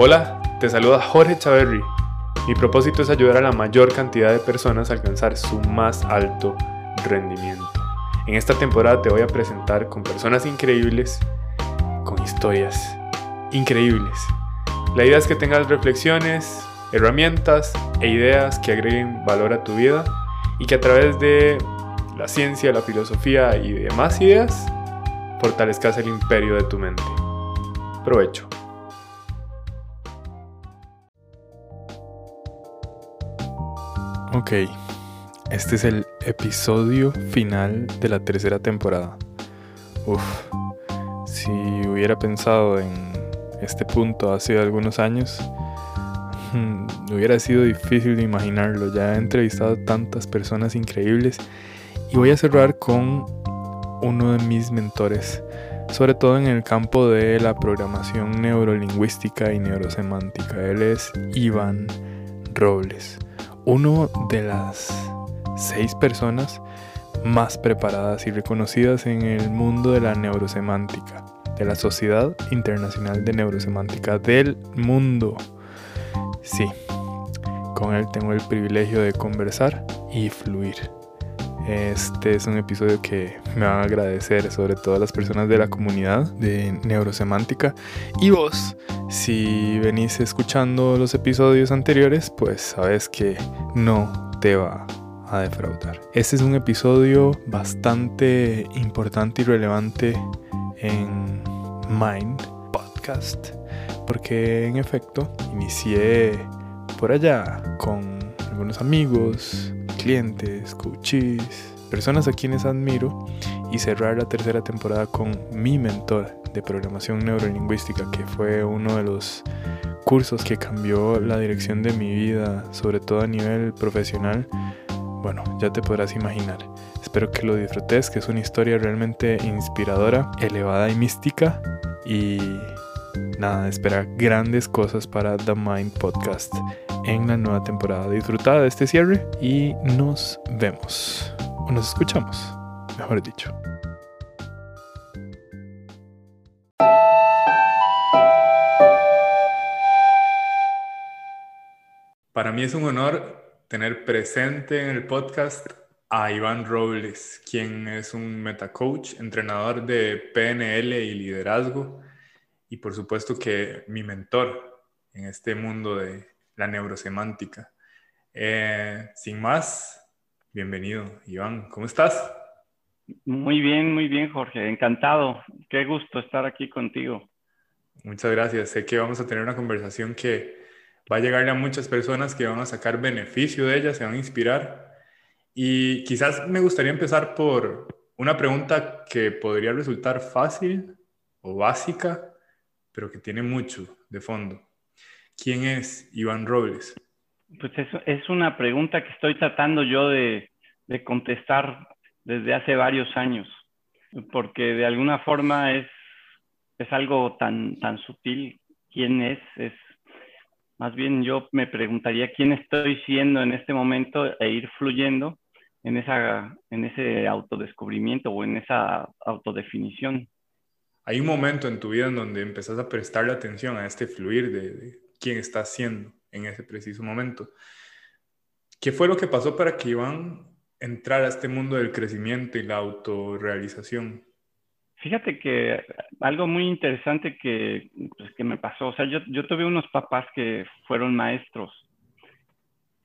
Hola, te saluda Jorge Chaverri. Mi propósito es ayudar a la mayor cantidad de personas a alcanzar su más alto rendimiento. En esta temporada te voy a presentar con personas increíbles, con historias increíbles. La idea es que tengas reflexiones, herramientas e ideas que agreguen valor a tu vida y que a través de la ciencia, la filosofía y demás ideas fortalezcas el imperio de tu mente. Provecho. Ok, este es el episodio final de la tercera temporada. Uf, si hubiera pensado en este punto hace algunos años, hmm, hubiera sido difícil de imaginarlo. Ya he entrevistado tantas personas increíbles y voy a cerrar con uno de mis mentores, sobre todo en el campo de la programación neurolingüística y neurosemántica. Él es Iván Robles uno de las seis personas más preparadas y reconocidas en el mundo de la neurosemántica, de la Sociedad Internacional de Neurosemántica del mundo. Sí, con él tengo el privilegio de conversar y fluir. Este es un episodio que me van a agradecer, sobre todo las personas de la comunidad de neurosemántica. Y vos, si venís escuchando los episodios anteriores, pues sabes que no te va a defraudar. Este es un episodio bastante importante y relevante en Mind Podcast, porque en efecto inicié por allá con algunos amigos, clientes, coaches, personas a quienes admiro y cerrar la tercera temporada con mi mentor de programación neurolingüística, que fue uno de los cursos que cambió la dirección de mi vida, sobre todo a nivel profesional. Bueno, ya te podrás imaginar. Espero que lo disfrutes, que es una historia realmente inspiradora, elevada y mística. Y nada, espera grandes cosas para The Mind Podcast en la nueva temporada. Disfrutada de este cierre y nos vemos. O nos escuchamos, mejor dicho. Para mí es un honor tener presente en el podcast a Iván Robles, quien es un metacoach, entrenador de PNL y liderazgo, y por supuesto que mi mentor en este mundo de la neurosemántica. Eh, sin más, bienvenido, Iván. ¿Cómo estás? Muy bien, muy bien, Jorge. Encantado. Qué gusto estar aquí contigo. Muchas gracias. Sé que vamos a tener una conversación que va a llegarle a muchas personas que van a sacar beneficio de ella, se van a inspirar. Y quizás me gustaría empezar por una pregunta que podría resultar fácil o básica, pero que tiene mucho de fondo. ¿Quién es Iván Robles? Pues es, es una pregunta que estoy tratando yo de, de, contestar desde hace varios años, porque de alguna forma es, es algo tan, tan sutil. ¿Quién es? Es más bien yo me preguntaría quién estoy siendo en este momento e ir fluyendo en, esa, en ese autodescubrimiento o en esa autodefinición. Hay un momento en tu vida en donde empezás a prestarle atención a este fluir de, quién está siendo en ese preciso momento. ¿Qué fue lo que pasó para que Iván entrara a este mundo del crecimiento y la autorrealización? Fíjate que algo muy interesante que, pues, que me pasó, o sea, yo, yo, tuve unos papás que fueron maestros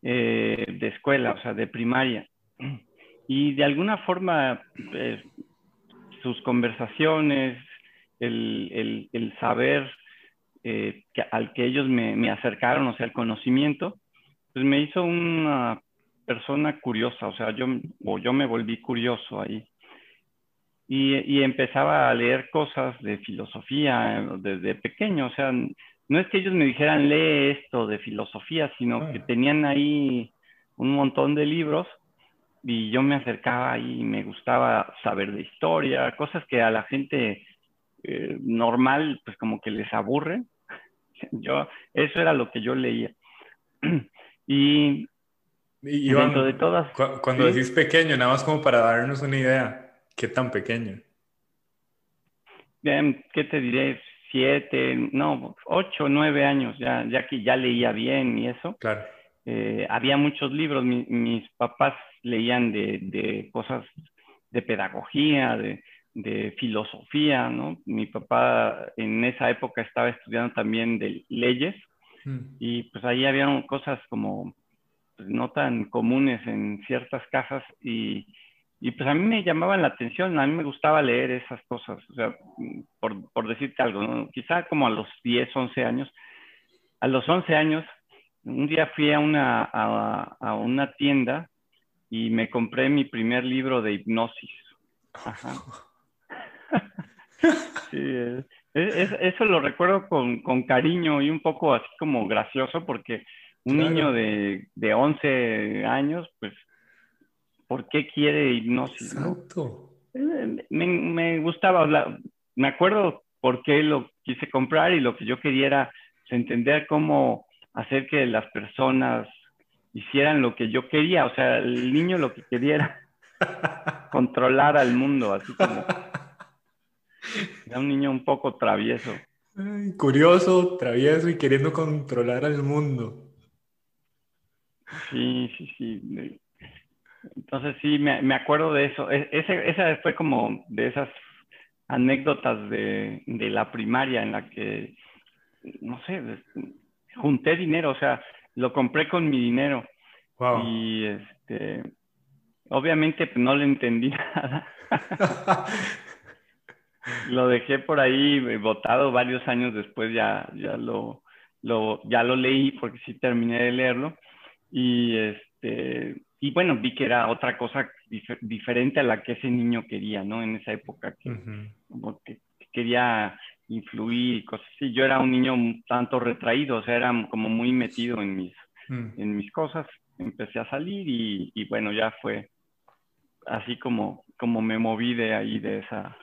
eh, de escuela, o sea, de primaria, y de alguna forma eh, sus conversaciones, el, el, el saber eh, al que ellos me, acercaron, o sea, el conocimiento, pues me hizo una persona curiosa, o sea, yo, o yo me volví curioso ahí. Y, empezaba a leer cosas de filosofía desde pequeño, o sea, no es que ellos me dijeran lee esto de filosofía, sino que tenían ahí un montón de libros y yo me acercaba y me gustaba saber de historia, cosas que a la gente eh, normal pues como que les aburre yo, eso era lo que yo leía. y, dentro de todas... cuando decís pequeño, nada más como para darnos una idea, ¿qué tan pequeño? ¿Qué te diré? siete, no, ocho, nueve años, ya, ya que ya leía bien y eso. Claro. Eh, había muchos libros, mis papás leían de, de, cosas de pedagogía, de, de, filosofía, ¿no? Mi papá en esa época estaba estudiando también de leyes mm. y pues ahí había cosas como pues, no tan comunes en ciertas casas y, y, pues a mí me llamaban la atención, a mí me gustaba leer esas cosas, o sea, por, por decirte algo, ¿no? quizá como a los 10, 11 años, a los 11 años un día fui a una, a, una tienda y me compré mi primer libro de hipnosis. Ajá. sí, eso lo recuerdo con, con, cariño y un poco así como gracioso porque un niño de, de 11 años, pues, ¿por qué quiere hipnosis? Exacto. Eh, me, me, gustaba hablar, me acuerdo por qué lo quise comprar y lo que yo quería era entender cómo hacer que las personas hicieran lo que yo quería. O sea, el niño lo que quería era controlar al mundo, así como... Era un niño un poco travieso. curioso, travieso y queriendo controlar al mundo. Sí, sí, sí. Entonces sí, me, acuerdo de eso. E, ese, esa fue como de esas anécdotas de, de la primaria en la que, no sé, junté dinero, o sea, lo compré con mi dinero. Y este, obviamente pues, no le entendí nada. lo dejé por ahí botado varios años después, ya, ya, lo, lo, ya lo leí porque sí terminé de leerlo. Y, este, y bueno, vi que era otra cosa diferente a la que ese niño quería, ¿no? En esa época, que, que quería influir y cosas así. Yo era un niño tanto retraído, o sea, era como muy metido en mis, mm. en mis cosas. Empecé a salir y, y, bueno, ya fue así como, como me moví de ahí, de esa,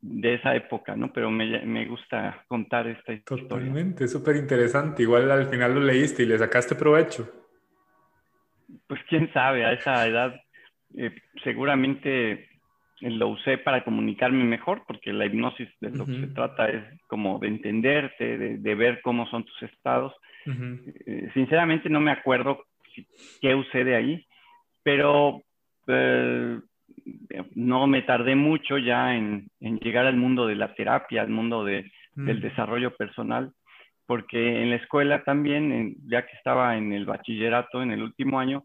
de esa época, ¿no? Pero me, me gusta contar esta historia. Totalmente, súper interesante. Igual al final lo leíste y le sacaste provecho. Pues quién sabe, a esa edad eh, seguramente lo usé para comunicarme mejor, porque la hipnosis de lo que se trata es como de entenderte, de, ver cómo son tus estados. Eh, sinceramente no me acuerdo qué usé de ahí, pero eh, no me tardé mucho ya en, llegar al mundo de la terapia, al mundo de, del desarrollo personal, porque en la escuela también, ya que estaba en el bachillerato, en el último año,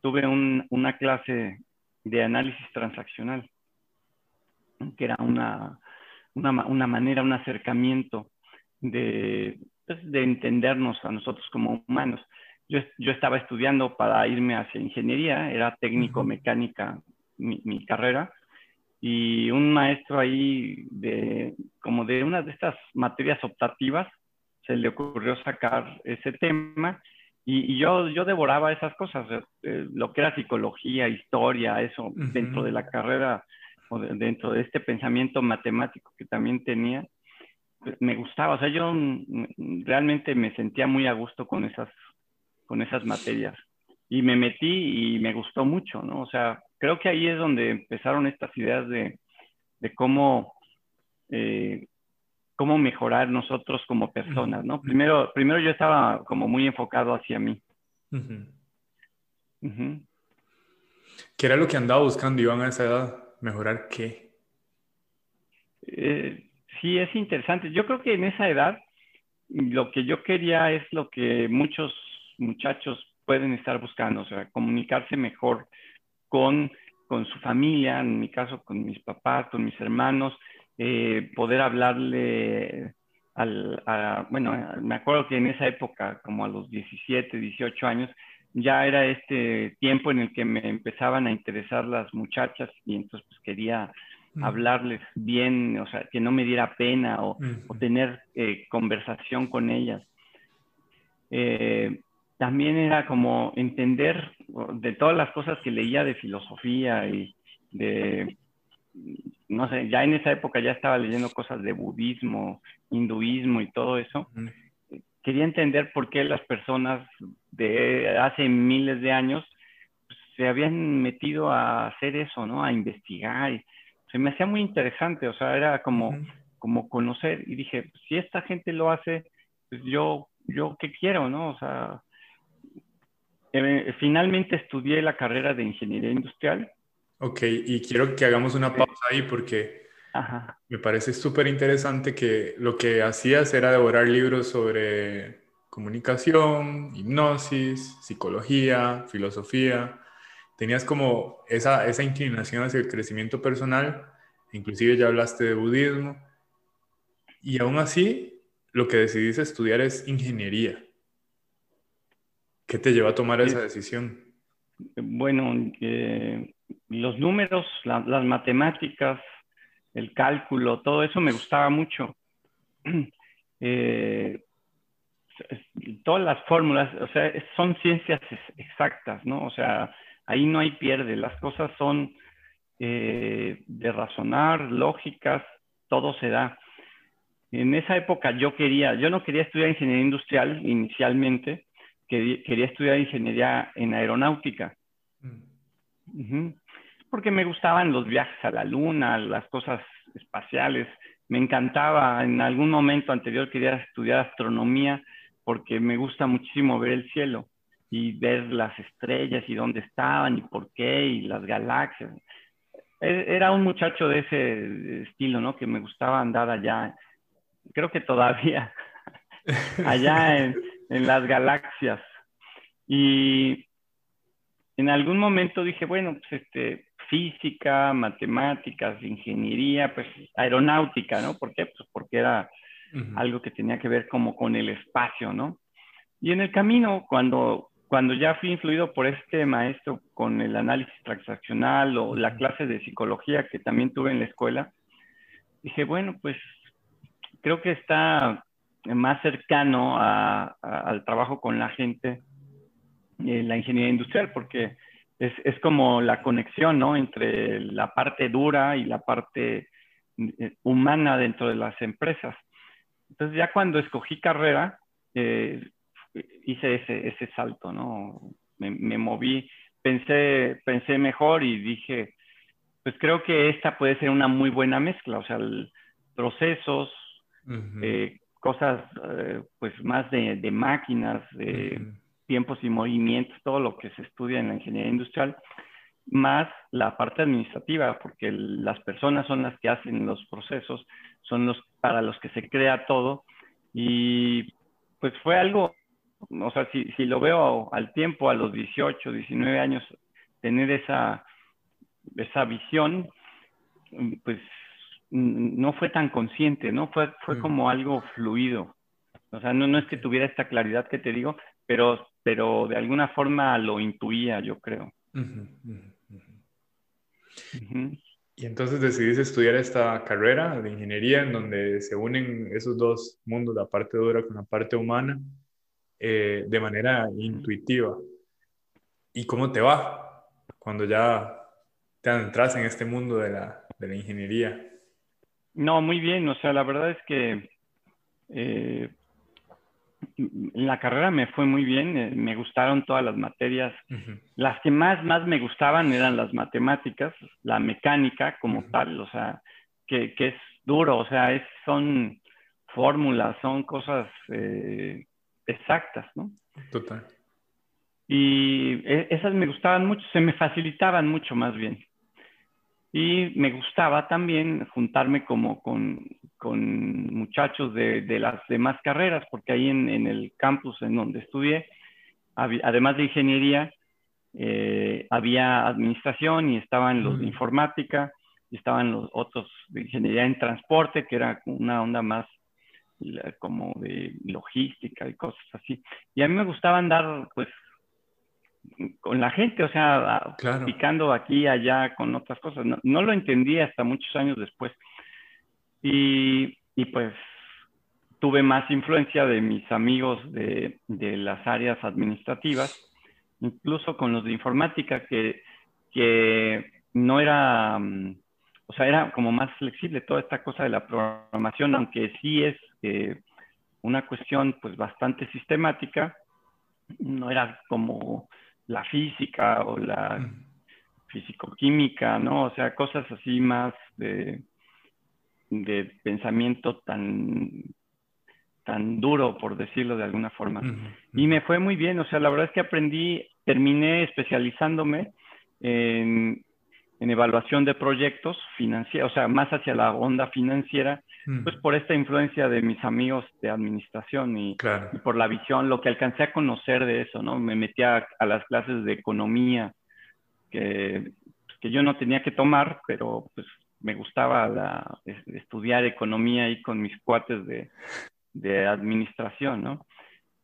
tuve una clase de análisis transaccional que era una, una, una manera, un acercamiento de, pues, de entendernos a nosotros como humanos. Yo, yo, estaba estudiando para irme hacia ingeniería, era técnico mecánica mi, mi, carrera, y un maestro ahí de como de una de estas materias optativas se le ocurrió sacar ese tema. Y, y yo, yo devoraba esas cosas, eh, lo que era psicología, historia, eso dentro de la carrera dentro de este pensamiento matemático que también tenía, pues, me gustaba, o sea, yo realmente me sentía muy a gusto con esas, con esas materias. Y me metí y me gustó mucho, ¿no? O sea, creo que ahí es donde empezaron estas ideas de, de cómo, eh, cómo mejorar nosotros como personas, ¿no? Primero, primero yo estaba como muy enfocado hacia mí. ¿Qué era lo que andaba buscando Iván a esa edad? ¿Mejorar qué? Eh, sí, es interesante. Yo creo que en esa edad lo que yo quería es lo que muchos muchachos pueden estar buscando, o sea, comunicarse mejor con, con su familia, en mi caso con mis papás, con mis hermanos, eh, poder hablarle al, a, bueno, me acuerdo que en esa época, como a los 17, 18 años, ya era este tiempo en el que me empezaban a interesar las muchachas y entonces pues quería mm. hablarles bien, o sea, que no me diera pena o, tener eh, conversación con ellas. Eh, también era como entender de todas las cosas que leía de filosofía y de, no sé, ya en esa época ya estaba leyendo cosas de budismo, hinduismo y todo eso quería entender por qué las personas de hace miles de años pues, se habían metido a hacer eso, ¿no? A investigar. se me hacía muy interesante, o sea, era como, como conocer. Y dije, si esta gente lo hace, pues yo, yo qué quiero, ¿no? O sea, eh, finalmente estudié la carrera de ingeniería industrial. Ok, y quiero que hagamos una pausa ahí porque me parece súper interesante que lo que hacías era devorar libros sobre comunicación, hipnosis, psicología, filosofía. Tenías como esa, esa inclinación hacia el crecimiento personal, inclusive ya hablaste de budismo, y aún así lo que decidiste estudiar es ingeniería. ¿Qué te llevó a tomar esa decisión? Bueno, los números, las matemáticas, el cálculo, todo eso me gustaba mucho. Eh, todas las fórmulas, o sea, son ciencias exactas, ¿no? O sea, ahí no hay pierde, las cosas son eh, de razonar, lógicas, todo se da. En esa época yo quería, yo no quería estudiar ingeniería industrial inicialmente, quería estudiar ingeniería en aeronáutica. Mm. Porque me gustaban los viajes a la luna, las cosas espaciales. Me encantaba, en algún momento anterior quería estudiar astronomía porque me gusta muchísimo ver el cielo y ver las estrellas y dónde estaban y por qué y las galaxias. E, era un muchacho de ese estilo, ¿no? Que me gustaba andar allá, creo que todavía, allá en, en las galaxias. Y en algún momento dije, bueno, pues este, física, matemáticas, ingeniería, pues aeronáutica, ¿no? ¿Por qué? Pues porque era algo que tenía que ver como con el espacio, ¿no? Y en el camino, cuando, cuando ya fui influido por este maestro con el análisis transaccional o la clase de psicología que también tuve en la escuela, dije, bueno, pues creo que está más cercano al trabajo con la gente, eh, la ingeniería industrial, porque es, es, como la conexión ¿no? entre la parte dura y la parte eh, humana dentro de las empresas. Entonces ya cuando escogí carrera, eh, hice ese, ese salto, ¿no? Me, me, moví, pensé, pensé mejor y dije, pues creo que esta puede ser una muy buena mezcla, o sea, procesos, cosas eh, pues más de, de máquinas, de tiempos y movimientos, todo lo que se estudia en la ingeniería industrial, más la parte administrativa, porque las personas son las que hacen los procesos, son los para los que se crea todo. Y pues fue algo, o sea, si, si lo veo al tiempo, a los 18, 19 años, tener esa, esa visión, pues no fue tan consciente, ¿no? Fue, fue mm. como algo fluido. O sea, no, no es que tuviera esta claridad que te digo, pero, pero de alguna forma lo intuía, yo creo. Y entonces decidiste estudiar esta carrera de ingeniería en donde se unen esos dos mundos, la parte dura con la parte humana, eh, de manera intuitiva. ¿Y cómo te va cuando ya te adentras en este mundo de la, de la ingeniería? No, muy bien. O sea, la verdad es que eh, la carrera me fue muy bien. Eh, me gustaron todas las materias. Las que más, más me gustaban eran las matemáticas, la mecánica como tal. O sea, que, que, es duro. O sea, es, son fórmulas, son cosas eh, exactas, ¿no? Total. Y e, esas me gustaban mucho, se me facilitaban mucho más bien. Y me gustaba también juntarme como con, con muchachos de, de, las demás carreras, porque ahí en, en, el campus en donde estudié, además de ingeniería, eh, había administración y estaban los de informática y estaban los otros de ingeniería en transporte, que era una onda más como de logística y cosas así. Y a mí me gustaba andar pues con la gente, o sea, picando aquí y allá con otras cosas. No, lo entendí hasta muchos años después. Y, y, pues tuve más influencia de mis amigos de, de, las áreas administrativas, incluso con los de informática, que, que no era, mm, o sea, era como más flexible toda esta cosa de la programación, aunque sí es eh, una cuestión pues bastante sistemática, no era como la física o la fisicoquímica, ¿no? O sea, cosas así más de, de pensamiento tan, tan duro, por decirlo de alguna forma. Y me fue muy bien, o sea, la verdad es que aprendí, terminé especializándome en, en evaluación de proyectos financieros, o sea, más hacia la onda financiera, pues por esta influencia de mis amigos de administración y, por la visión, lo que alcancé a conocer de eso, ¿no? Me metí a, las clases de economía que, que, yo no tenía que tomar, pero pues me gustaba la, estudiar economía ahí con mis cuates de, de administración, ¿no?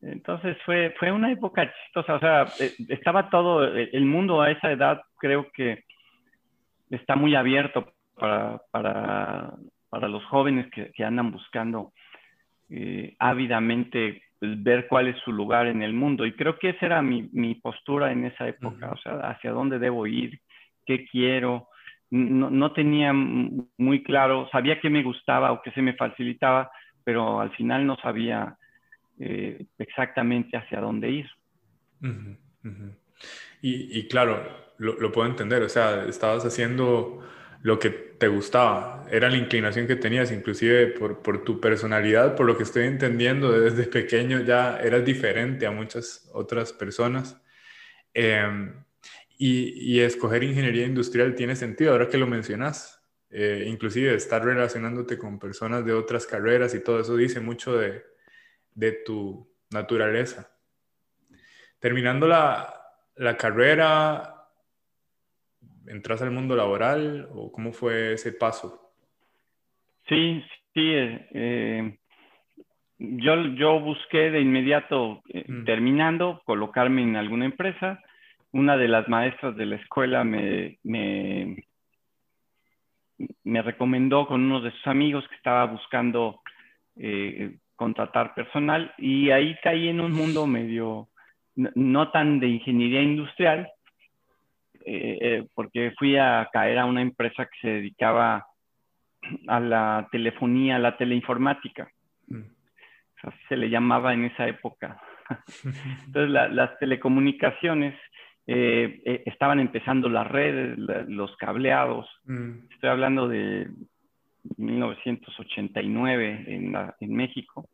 Entonces fue, fue una época chistosa, o sea, eh, estaba todo, el mundo a esa edad creo que está muy abierto para, para, para los jóvenes que, que andan buscando eh, ávidamente pues, ver cuál es su lugar en el mundo. Y creo que esa era mi, mi postura en esa época, o sea, hacia dónde debo ir, qué quiero. No, no, tenía muy claro, sabía que me gustaba o que se me facilitaba, pero al final no sabía eh, exactamente hacia dónde ir. Y, y, claro, lo, lo, puedo entender, o sea, estabas haciendo lo que te gustaba, era la inclinación que tenías, inclusive por, por tu personalidad, por lo que estoy entendiendo, desde pequeño ya eras diferente a muchas otras personas. Em, y, y, escoger ingeniería industrial tiene sentido, ahora que lo mencionas. Eh, inclusive estar relacionándote con personas de otras carreras y todo eso dice mucho de, de tu naturaleza. Terminando la, la carrera, ¿entras al mundo laboral o cómo fue ese paso? Sí, sí. Eh, eh, yo, yo busqué de inmediato, eh, mm. terminando, colocarme en alguna empresa. Una de las maestras de la escuela me, me, me recomendó con uno de sus amigos que estaba buscando contratar personal y ahí caí en un mundo medio, no tan de ingeniería industrial, eh, eh, porque fui a caer a una empresa que se dedicaba a la telefonía, a la teleinformática. Mm. Así se le llamaba en esa época. Entonces, las telecomunicaciones eh, estaban empezando las redes, los cableados. Mm. Estoy hablando de 1989 en, en México.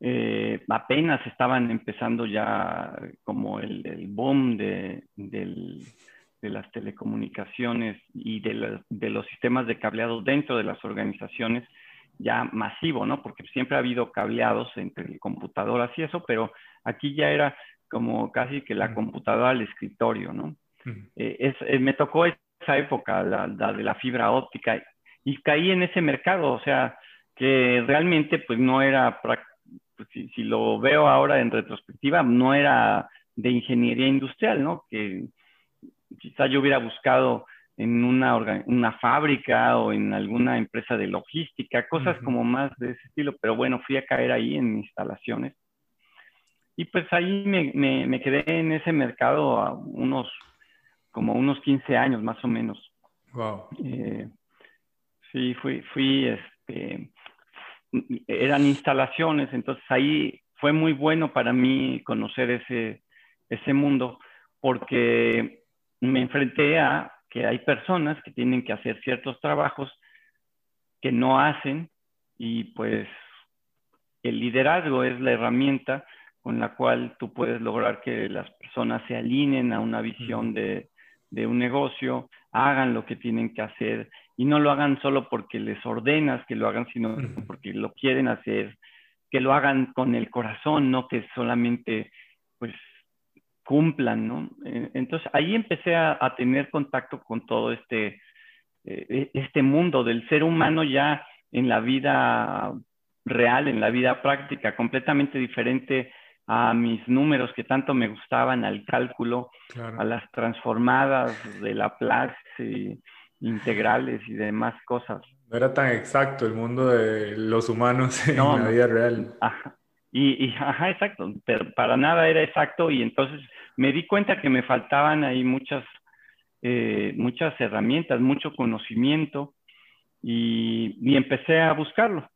Eh, apenas estaban empezando ya como el, boom de, las telecomunicaciones y de, los sistemas de cableado dentro de las organizaciones ya masivo, ¿no? Porque siempre ha habido cableados entre computadoras y eso, pero aquí ya era como casi que la computadora al escritorio, ¿no? Eh, eh, me tocó esa época, la, de la fibra óptica, y caí en ese mercado, o sea, que realmente pues no era práctico pues, si, lo veo ahora en retrospectiva, no era de ingeniería industrial, ¿no? Que quizá yo hubiera buscado en una, una fábrica o en alguna empresa de logística, cosas como más de ese estilo, pero bueno, fui a caer ahí en instalaciones. Y pues ahí me, me, quedé en ese mercado a unos, como unos 15 años más o menos. Wow. Eh, sí, fui, fui, este, eran instalaciones, entonces ahí fue muy bueno para mí conocer ese, ese mundo porque me enfrenté a que hay personas que tienen que hacer ciertos trabajos que no hacen y pues el liderazgo es la herramienta con la cual tú puedes lograr que las personas se alineen a una visión de, de un negocio, hagan lo que tienen que hacer y no lo hagan solo porque les ordenas que lo hagan, sino porque lo quieren hacer, que lo hagan con el corazón, no que solamente pues cumplan, ¿no? Eh, entonces ahí empecé a, tener contacto con todo este, eh, e, este mundo del ser humano ya en la vida real, en la vida práctica, completamente diferente a mis números que tanto me gustaban, al cálculo, a las transformadas de Laplace, y integrales y demás cosas. No era tan exacto el mundo de los humanos en la vida real. Ajá. Y, y, ajá, exacto, pero para nada era exacto y entonces me di cuenta que me faltaban ahí muchas, eh, muchas herramientas, mucho conocimiento y, y empecé a buscarlo.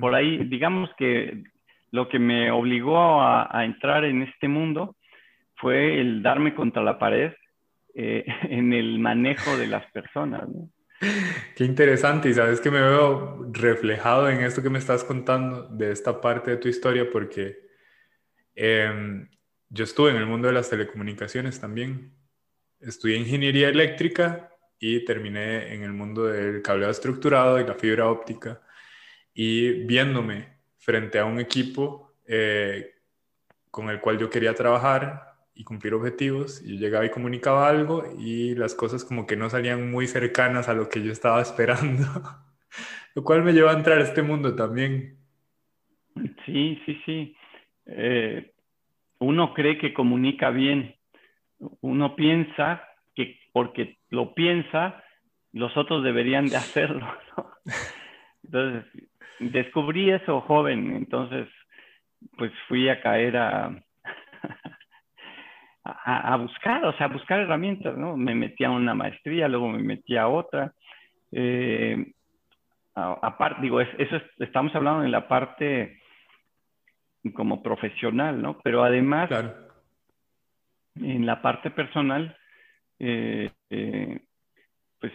Por ahí, digamos que lo que me obligó a, entrar en este mundo fue el darme contra la pared eh, en el manejo de las personas. Qué interesante y sabes que me veo reflejado en esto que me estás contando de esta parte de tu historia porque em, yo estuve en el mundo de las telecomunicaciones también. Estudié ingeniería eléctrica y terminé en el mundo del cableado estructurado y la fibra óptica y viéndome frente a un equipo eh, con el cual yo quería trabajar y cumplir objetivos. Yo llegaba y comunicaba algo y las cosas como que no salían muy cercanas a lo que yo estaba esperando. lo cual me llevó a entrar a este mundo también. Sí, sí, sí. Eh, uno cree que comunica bien. Uno piensa que porque lo piensa, los otros deberían de hacerlo. Entonces, descubrí eso joven. Entonces, pues fui a caer a, a, buscar, o sea, a buscar herramientas, ¿no? Me metí a una maestría, luego me metí a otra. Eh, aparte, digo, eso estamos hablando en la parte como profesional, ¿no? Pero además, en la parte personal, eh, eh, pues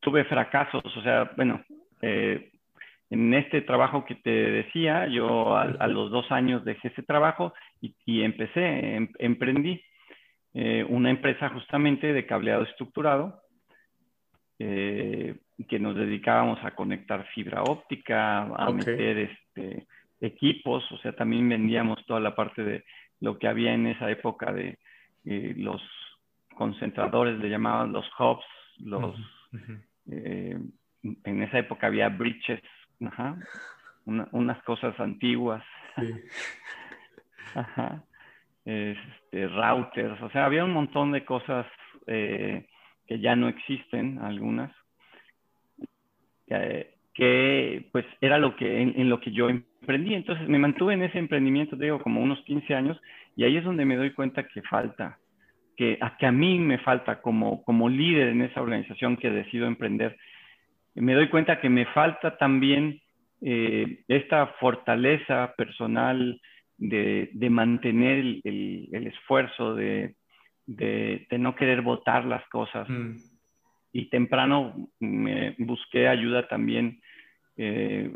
tuve fracasos, o sea, bueno, en este trabajo que te decía, yo a, los dos años dejé ese trabajo y, empecé, em, emprendí eh, una empresa justamente de cableado estructurado eh, que nos dedicábamos a conectar fibra óptica, a meter este, equipos, o sea, también vendíamos toda la parte de lo que había en esa época de eh, los concentradores, le llamaban los hubs, los... en esa época había bridges Ajá. unas cosas antiguas. Ajá. Este, routers, o sea, había un montón de cosas eh, que ya no existen, algunas, que pues era lo que, en, lo que yo emprendí. Entonces me mantuve en ese emprendimiento, digo, como unos 15 años, y ahí es donde me doy cuenta que falta, que a, que a mí me falta como, como líder en esa organización que decido emprender, me doy cuenta que me falta también eh, esta fortaleza personal de, mantener el, esfuerzo, de, no querer votar las cosas. Mm. Y temprano me busqué ayuda también eh,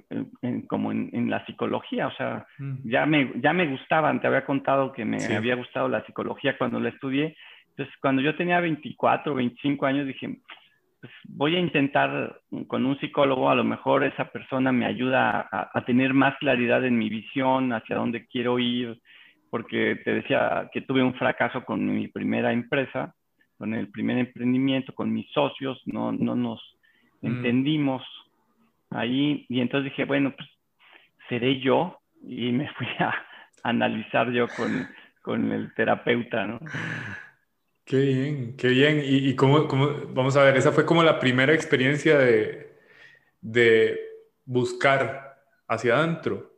como en, la psicología, o sea, mm. ya, me, ya me gustaban, te había contado que me había gustado la psicología cuando la estudié. Entonces, cuando yo tenía 24, 25 años, dije, pues voy a intentar con un psicólogo, a lo mejor esa persona me ayuda a, tener más claridad en mi visión, hacia dónde quiero ir, porque te decía que tuve un fracaso con mi primera empresa, con el primer emprendimiento, con mis socios, no, no nos mm. entendimos ahí, y entonces dije, bueno, pues seré yo, y me fui a analizar yo con, con el terapeuta, ¿no? Qué bien, qué bien. ¿Y, cómo, vamos a ver, esa fue como la primera experiencia de, de buscar hacia adentro,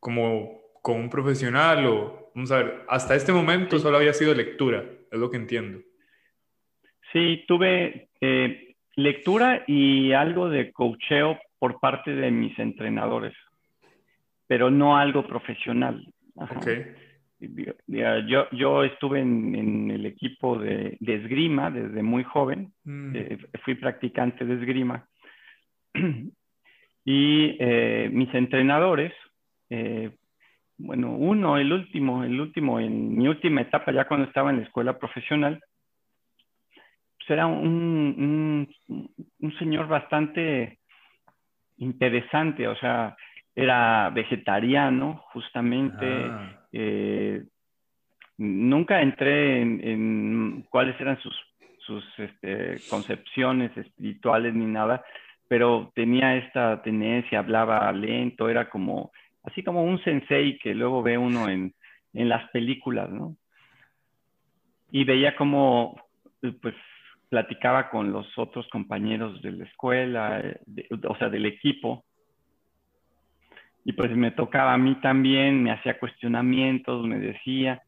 como con un profesional o, vamos a ver, hasta este momento solo había sido lectura, es lo que entiendo. Sí, tuve eh, lectura y algo de coacheo por parte de mis entrenadores, pero no algo profesional. Okay. Yo, yo estuve en, el equipo de, esgrima desde muy joven, mm. eh, fui practicante de esgrima. y eh, mis entrenadores, eh, bueno, uno, el último, el último, en mi última etapa, ya cuando estaba en la escuela profesional, pues era un, un señor bastante interesante, o sea, era vegetariano, justamente. Ah. Eh, nunca entré en, cuáles eran sus, sus este, concepciones espirituales ni nada, pero tenía esta tendencia, hablaba lento, era como, así como un sensei que luego ve uno en, en las películas, ¿no? Y veía como, pues, platicaba con los otros compañeros de la escuela, eh, o sea, del equipo, y pues me tocaba a mí también, me hacía cuestionamientos, me decía.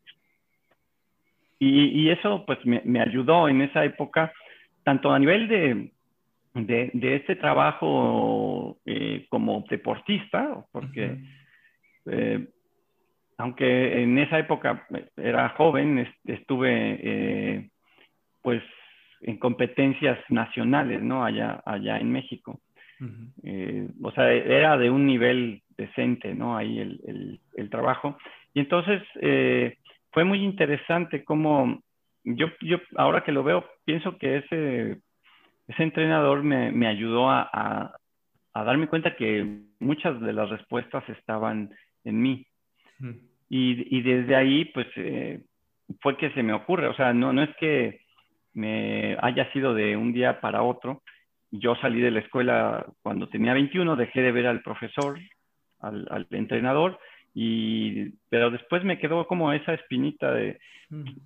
Y, eso pues me, ayudó en esa época, tanto a nivel de, de, este trabajo eh, como deportista, porque eh, aunque en esa época era joven, estuve eh, pues en competencias nacionales, ¿no? Allá, allá en México. Eh, o sea, era de un nivel decente, ¿no? Ahí el, el, trabajo. Y entonces eh, fue muy interesante cómo yo, yo, ahora que lo veo, pienso que ese, ese entrenador me, me ayudó a, a, a, darme cuenta que muchas de las respuestas estaban en mí. y, y, desde ahí, pues, eh, fue que se me ocurre. O sea, no, no es que me haya sido de un día para otro. Yo salí de la escuela cuando tenía 21, dejé de ver al profesor, al, entrenador, y, pero después me quedó como esa espinita de,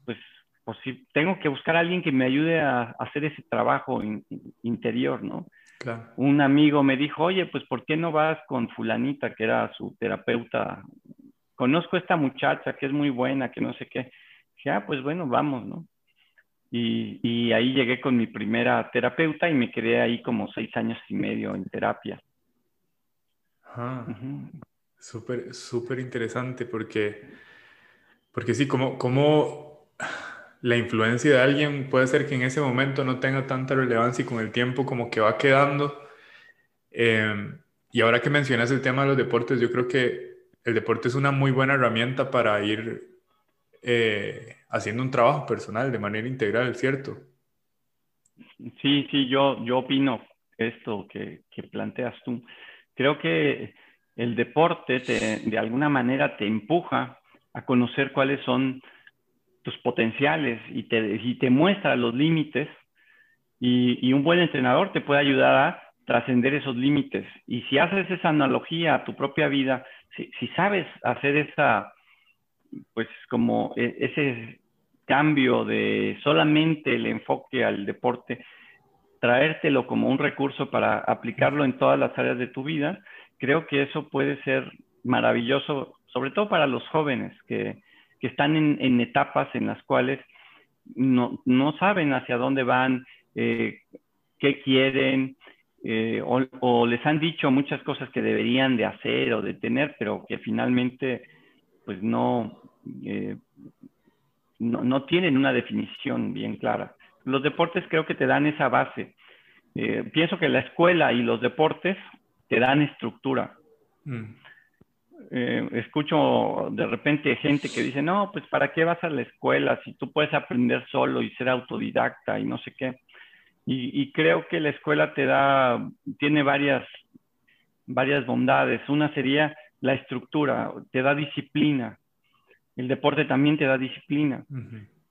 pues, pues sí, tengo que buscar a alguien que me ayude a, hacer ese trabajo interior, ¿no? Un amigo me dijo, oye, pues ¿por qué no vas con fulanita, que era su terapeuta? Conozco a esta muchacha que es muy buena, que no sé qué. Dije, ah, pues bueno, vamos, ¿no? Y, ahí llegué con mi primera terapeuta y me quedé ahí como seis años y medio en terapia. Ajá. Súper, súper interesante porque, porque sí, como, como la influencia de alguien puede ser que en ese momento no tenga tanta relevancia y con el tiempo como que va quedando. Em, y ahora que mencionas el tema de los deportes, yo creo que el deporte es una muy buena herramienta para ir eh, haciendo un trabajo personal de manera integral, ¿cierto? Sí, sí, yo, yo opino esto que, que planteas tú. Creo que el deporte te, de alguna manera te empuja a conocer cuáles son tus potenciales y te, y te muestra los límites y, y, un buen entrenador te puede ayudar a trascender esos límites. Y si haces esa analogía a tu propia vida, si, si sabes hacer esa, pues como e, ese cambio de solamente el enfoque al deporte, traértelo como un recurso para aplicarlo en todas las áreas de tu vida, creo que eso puede ser maravilloso, sobre todo para los jóvenes que, están en, etapas en las cuales no, saben hacia dónde van, eh, qué quieren, eh, o, o, les han dicho muchas cosas que deberían de hacer o de tener, pero que finalmente pues no, eh, no, no, tienen una definición bien clara. Los deportes creo que te dan esa base. Eh, pienso que la escuela y los deportes te dan estructura. Mm. Eh, escucho de repente gente que dice, no, pues ¿para qué vas a la escuela si tú puedes aprender solo y ser autodidacta y no sé qué? Y, y creo que la escuela te da, tiene varias, varias bondades. Una sería la estructura, te da disciplina. El deporte también te da disciplina.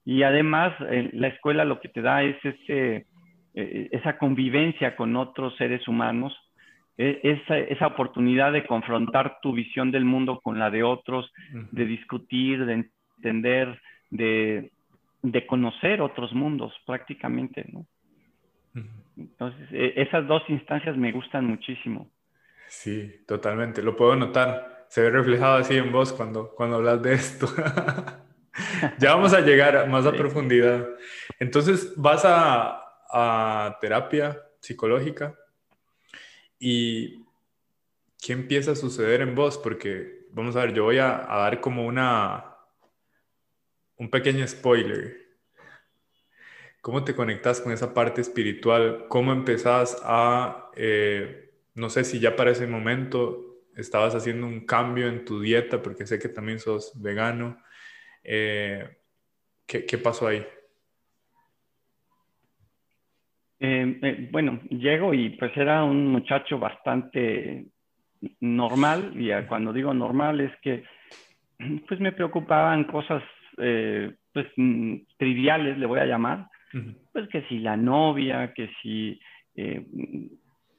Y además, eh, la escuela lo que te da es ese, eh, esa convivencia con otros seres humanos, e, esa, esa, oportunidad de confrontar tu visión del mundo con la de otros, de discutir, de entender, de, de, conocer otros mundos prácticamente, ¿no? Entonces, esas dos instancias me gustan muchísimo. Sí, totalmente. Lo puedo notar. Se ve reflejado así en vos cuando, cuando hablas de esto. ya vamos a llegar más a profundidad. Entonces, vas a, a terapia psicológica y ¿qué empieza a suceder en vos? Porque, vamos a ver, yo voy a, dar como una, un pequeño spoiler. ¿Cómo te conectas con esa parte espiritual? ¿Cómo empezás a... Eh, no sé si ya para ese momento estabas haciendo un cambio en tu dieta, porque sé que también sos vegano. Eh, ¿qué, pasó ahí? Eh, eh, bueno, llego y pues era un muchacho bastante normal, y cuando digo normal es que pues me preocupaban cosas pues mm, triviales, le voy a llamar, pues que si la novia, que si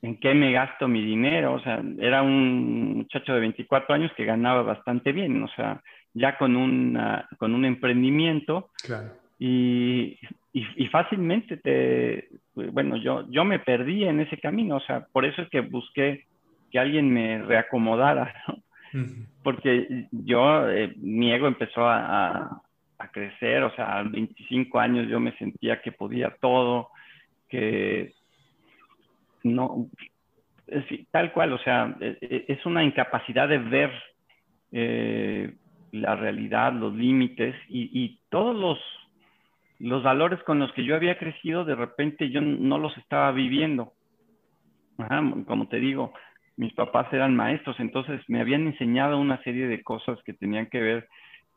en qué me gasto mi dinero. O sea, era un muchacho de 24 años que ganaba bastante bien, o sea, ya con, una, con un emprendimiento. Claro. Y, y, fácilmente te, bueno, yo, yo me perdí en ese camino, o sea, por eso es que busqué que alguien me reacomodara, porque yo, eh, mi ego empezó a, a, crecer, o sea, a 25 años yo me sentía que podía todo, que no, tal cual, o sea, e, e, es una incapacidad de ver eh, la realidad, los límites y, todos los, los valores con los que yo había crecido, de repente yo no los estaba viviendo. como te digo, mis papás eran maestros, entonces me habían enseñado una serie de cosas que tenían que ver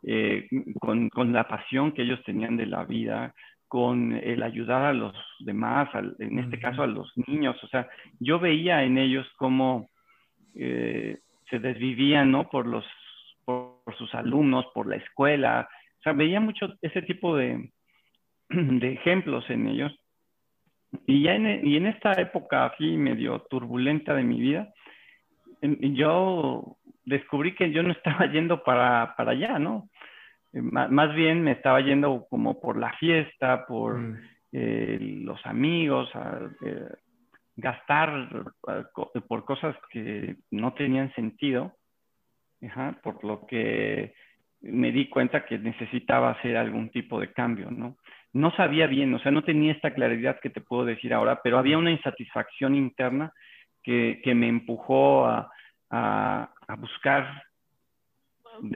eh, con, con, la pasión que ellos tenían de la vida, con el ayudar a los demás, en este caso a los niños. O sea, yo veía en ellos cómo eh, se desvivían, ¿no? Por los, por, sus alumnos, por la escuela. O sea, veía mucho ese tipo de, de ejemplos en ellos. Y ya en, y en esta época aquí medio turbulenta de mi vida, yo descubrí que yo no estaba yendo para, para allá, ¿no? Eh, más bien me estaba yendo como por la fiesta, por mm. eh, los amigos, a, eh, gastar por cosas que no tenían sentido, por lo que me di cuenta que necesitaba hacer algún tipo de cambio, ¿no? No sabía bien, o sea, no tenía esta claridad que te puedo decir ahora, pero había una insatisfacción interna que, que me empujó a, a, a buscar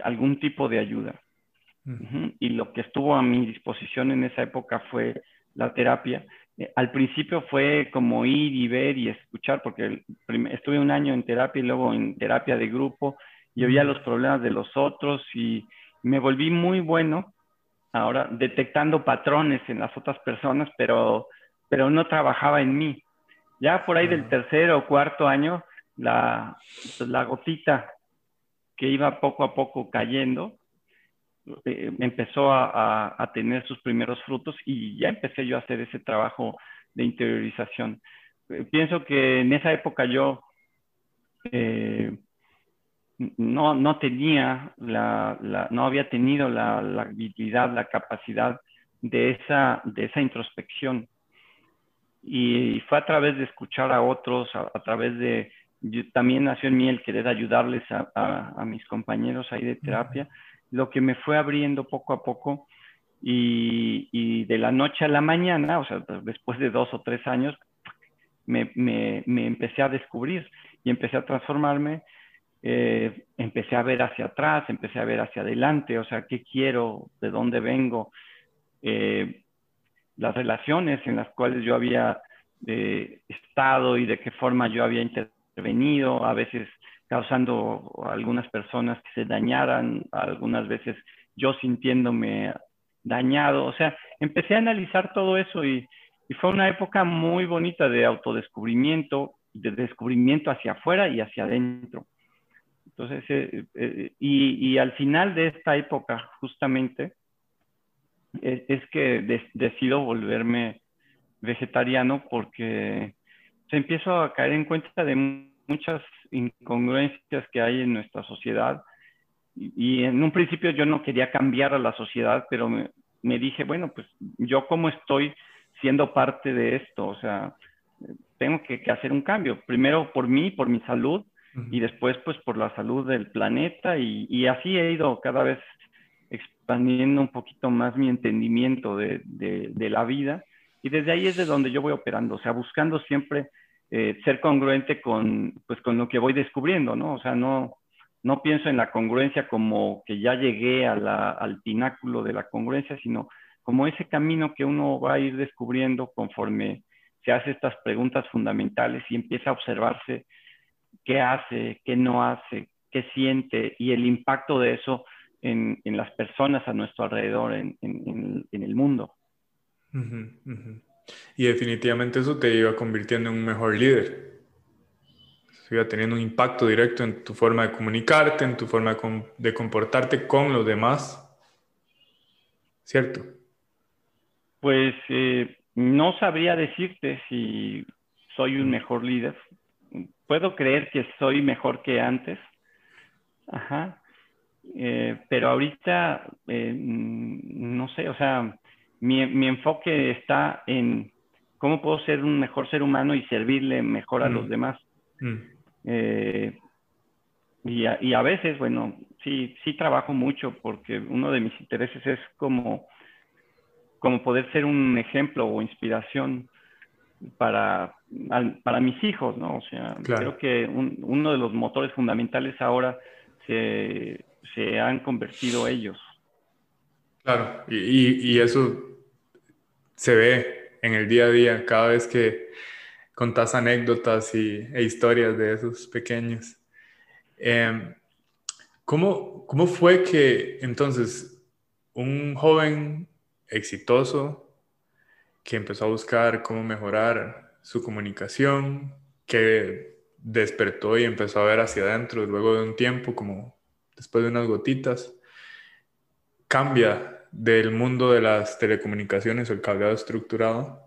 algún tipo de ayuda. Y lo que estuvo a mi disposición en esa época fue la terapia. Eh, al principio fue como ir y ver y escuchar, porque estuve un año en terapia y luego en terapia de grupo y oía los problemas de los otros y me volví muy bueno ahora detectando patrones en las otras personas, pero, pero no trabajaba en mí. Ya por ahí del tercer o cuarto año, la, pues, la gotita que iba poco a poco cayendo, eh, empezó a, tener sus primeros frutos y ya empecé yo a hacer ese trabajo de interiorización. Eh, pienso que en esa época yo eh, no, no, tenía, la, no había tenido la, habilidad, la capacidad de esa, de esa introspección. Y fue a través de escuchar a otros, a, través de, también nació en mí el querer ayudarles a, a mis compañeros ahí de terapia, lo que me fue abriendo poco a poco y, de la noche a la mañana, o sea, después de dos o tres años, me, empecé a descubrir y empecé a transformarme, eh, empecé a ver hacia atrás, empecé a ver hacia adelante, o sea, qué quiero, de dónde vengo, eh, las relaciones en las cuales yo había eh, estado y de qué forma yo había intervenido, a veces causando a algunas personas que se dañaran, algunas veces yo sintiéndome dañado. O sea, empecé a analizar todo eso y, fue una época muy bonita de autodescubrimiento, de descubrimiento hacia afuera y hacia adentro. Entonces, eh, eh, y, al final de esta época, justamente, es, que decido volverme vegetariano porque se empiezo a caer en cuenta de muchas incongruencias que hay en nuestra sociedad. Y, en un principio yo no quería cambiar a la sociedad, pero me, dije, bueno, pues yo cómo estoy siendo parte de esto, o sea, tengo que, hacer un cambio, primero por mí, por mi salud, y después pues por la salud del planeta, y, así he ido cada vez expandiendo un poquito más mi entendimiento de, de la vida, y desde ahí es de donde yo voy operando, o sea, buscando siempre eh, ser congruente con, pues, con lo que voy descubriendo, ¿no? O sea, no, no pienso en la congruencia como que ya llegué a la, al pináculo de la congruencia, sino como ese camino que uno va a ir descubriendo conforme se hace estas preguntas fundamentales y empieza a observarse qué hace, qué no hace, qué siente y el impacto de eso en, en las personas a nuestro alrededor, en, en, en el mundo. Y definitivamente eso te iba convirtiendo en un mejor líder. Eso iba teniendo un impacto directo en tu forma de comunicarte, en tu forma de comportarte con los demás. ¿Cierto? Pues eh, no sabría decirte si soy un mejor líder. Puedo creer que soy mejor que antes. Ajá. Eh, pero ahorita, eh, no sé, o sea, mi, enfoque está en cómo puedo ser un mejor ser humano y servirle mejor a los mm. demás. Mm. Eh, y, a, y, a, veces, bueno, sí, sí trabajo mucho porque uno de mis intereses es como, como poder ser un ejemplo o inspiración para, para mis hijos, ¿no? O sea, creo que uno de los motores fundamentales ahora se, se han convertido ellos. Claro, y, y, eso se ve en el día a día cada vez que contás anécdotas y, e historias de esos pequeños. Em, ¿cómo, ¿Cómo fue que entonces un joven exitoso que empezó a buscar cómo mejorar su comunicación, que despertó y empezó a ver hacia adentro luego de un tiempo, como después de unas gotitas, cambia del mundo de las telecomunicaciones o el cableado estructurado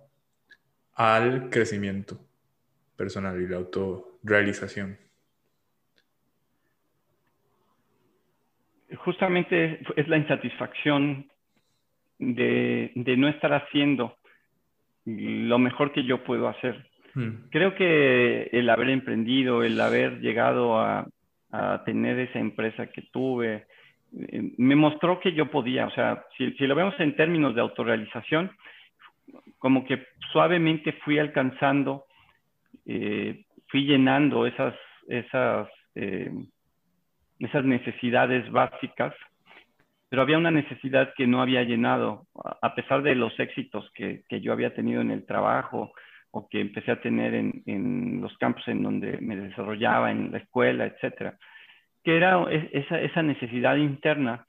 al crecimiento personal y la autorrealización. Justamente es la insatisfacción de, no estar haciendo lo mejor que yo puedo hacer. Hmm. Creo que el haber emprendido, el haber llegado a, a tener esa empresa que tuve, eh, me mostró que yo podía, o sea, si, lo vemos en términos de autorrealización, como que suavemente fui alcanzando, eh, fui llenando esas, esas, eh, esas necesidades básicas, pero había una necesidad que no había llenado, a pesar de los éxitos que, que yo había tenido en el trabajo o que empecé a tener en, en los campos en donde me desarrollaba, en la escuela, etcétera que era esa, esa necesidad interna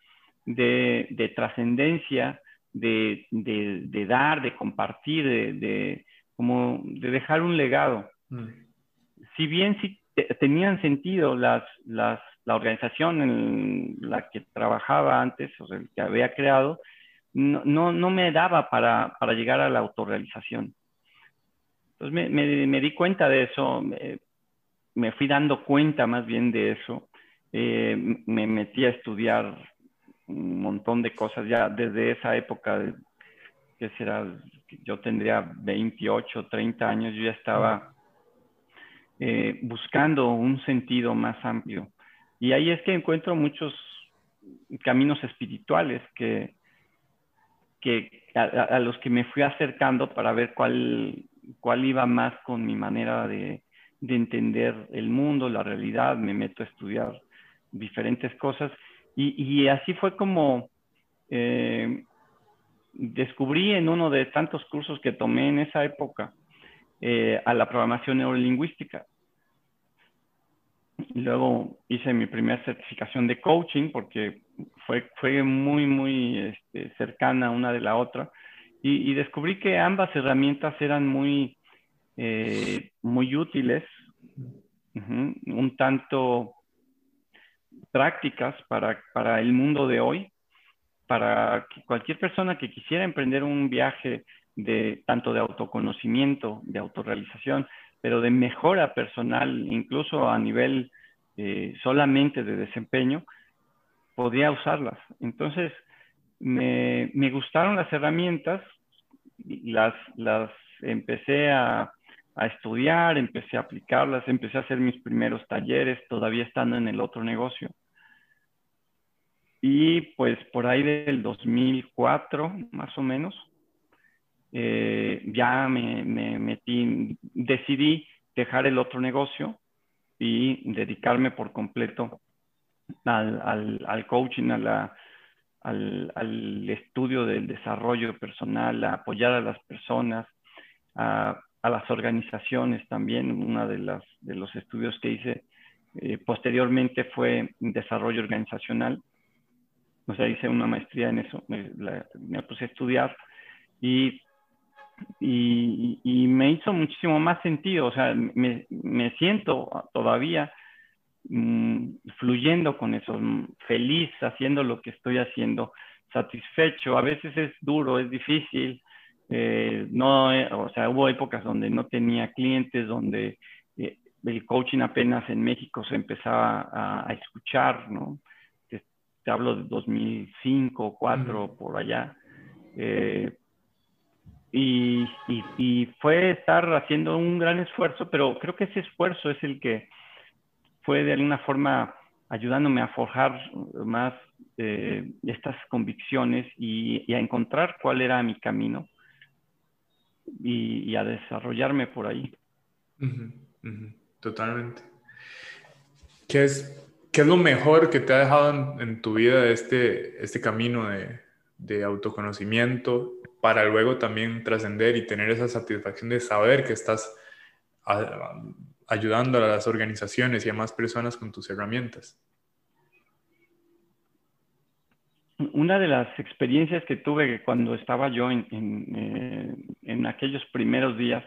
de, de trascendencia, de, de, dar, de compartir, de, como de dejar un legado. Mm. Si bien sí tenían sentido las, las, la organización en la que trabajaba antes, o sea, el que había creado, no, no, no me daba para, para, llegar a la autorrealización. Entonces me, me, di cuenta de eso, me, me, fui dando cuenta más bien de eso eh, me metí a estudiar un montón de cosas ya desde esa época, que será, yo tendría 28, 30 años, yo ya estaba eh, buscando un sentido más amplio. Y ahí es que encuentro muchos caminos espirituales que, a, los que me fui acercando para ver cuál, cuál iba más con mi manera de, de entender el mundo, la realidad, me meto a estudiar diferentes cosas. Y, así fue como eh, descubrí en uno de tantos cursos que tomé en esa época eh, a la programación neurolingüística. Luego hice mi primera certificación de coaching porque fue, fue muy, muy este, cercana una de la otra. Y, descubrí que ambas herramientas eran muy, eh, muy útiles, un tanto prácticas para, para el mundo de hoy, para cualquier persona que quisiera emprender un viaje de tanto de autoconocimiento, de autorrealización, pero de mejora personal, incluso a nivel eh, solamente de desempeño, podría usarlas. Entonces, me, me gustaron las herramientas, las, las empecé a, a estudiar, empecé a aplicarlas, empecé a hacer mis primeros talleres, todavía estando en el otro negocio. Y pues por ahí del 2004, más o menos, eh, ya me, metí, decidí dejar el otro negocio y dedicarme por completo al, coaching, a la, al, al, estudio del desarrollo personal, a apoyar a las personas, a a las organizaciones también. Uno de, de los estudios que hice eh, posteriormente fue desarrollo organizacional. O sea, hice una maestría en eso, me, puse a estudiar y, y, me hizo muchísimo más sentido. O sea, me, me siento todavía mm, fluyendo con eso, mm, feliz haciendo lo que estoy haciendo, satisfecho. A veces es duro, es difícil, eh, no, eh, o sea, hubo épocas donde no tenía clientes, donde eh, el coaching apenas en México se empezaba a, escuchar, ¿no? Te, hablo de 2005, 2004, por allá. Y, fue estar haciendo un gran esfuerzo, pero creo que ese esfuerzo es el que fue de alguna forma ayudándome a forjar más estas convicciones y, a encontrar cuál era mi camino y, a desarrollarme por ahí. Totalmente. ¿Qué es, ¿Qué es lo mejor que te ha dejado en, tu vida este, este camino de autoconocimiento para luego también trascender y tener esa satisfacción de saber que estás ayudando a las organizaciones y a más personas con tus herramientas. Una de las experiencias que tuve cuando estaba yo en, en, eh, aquellos primeros días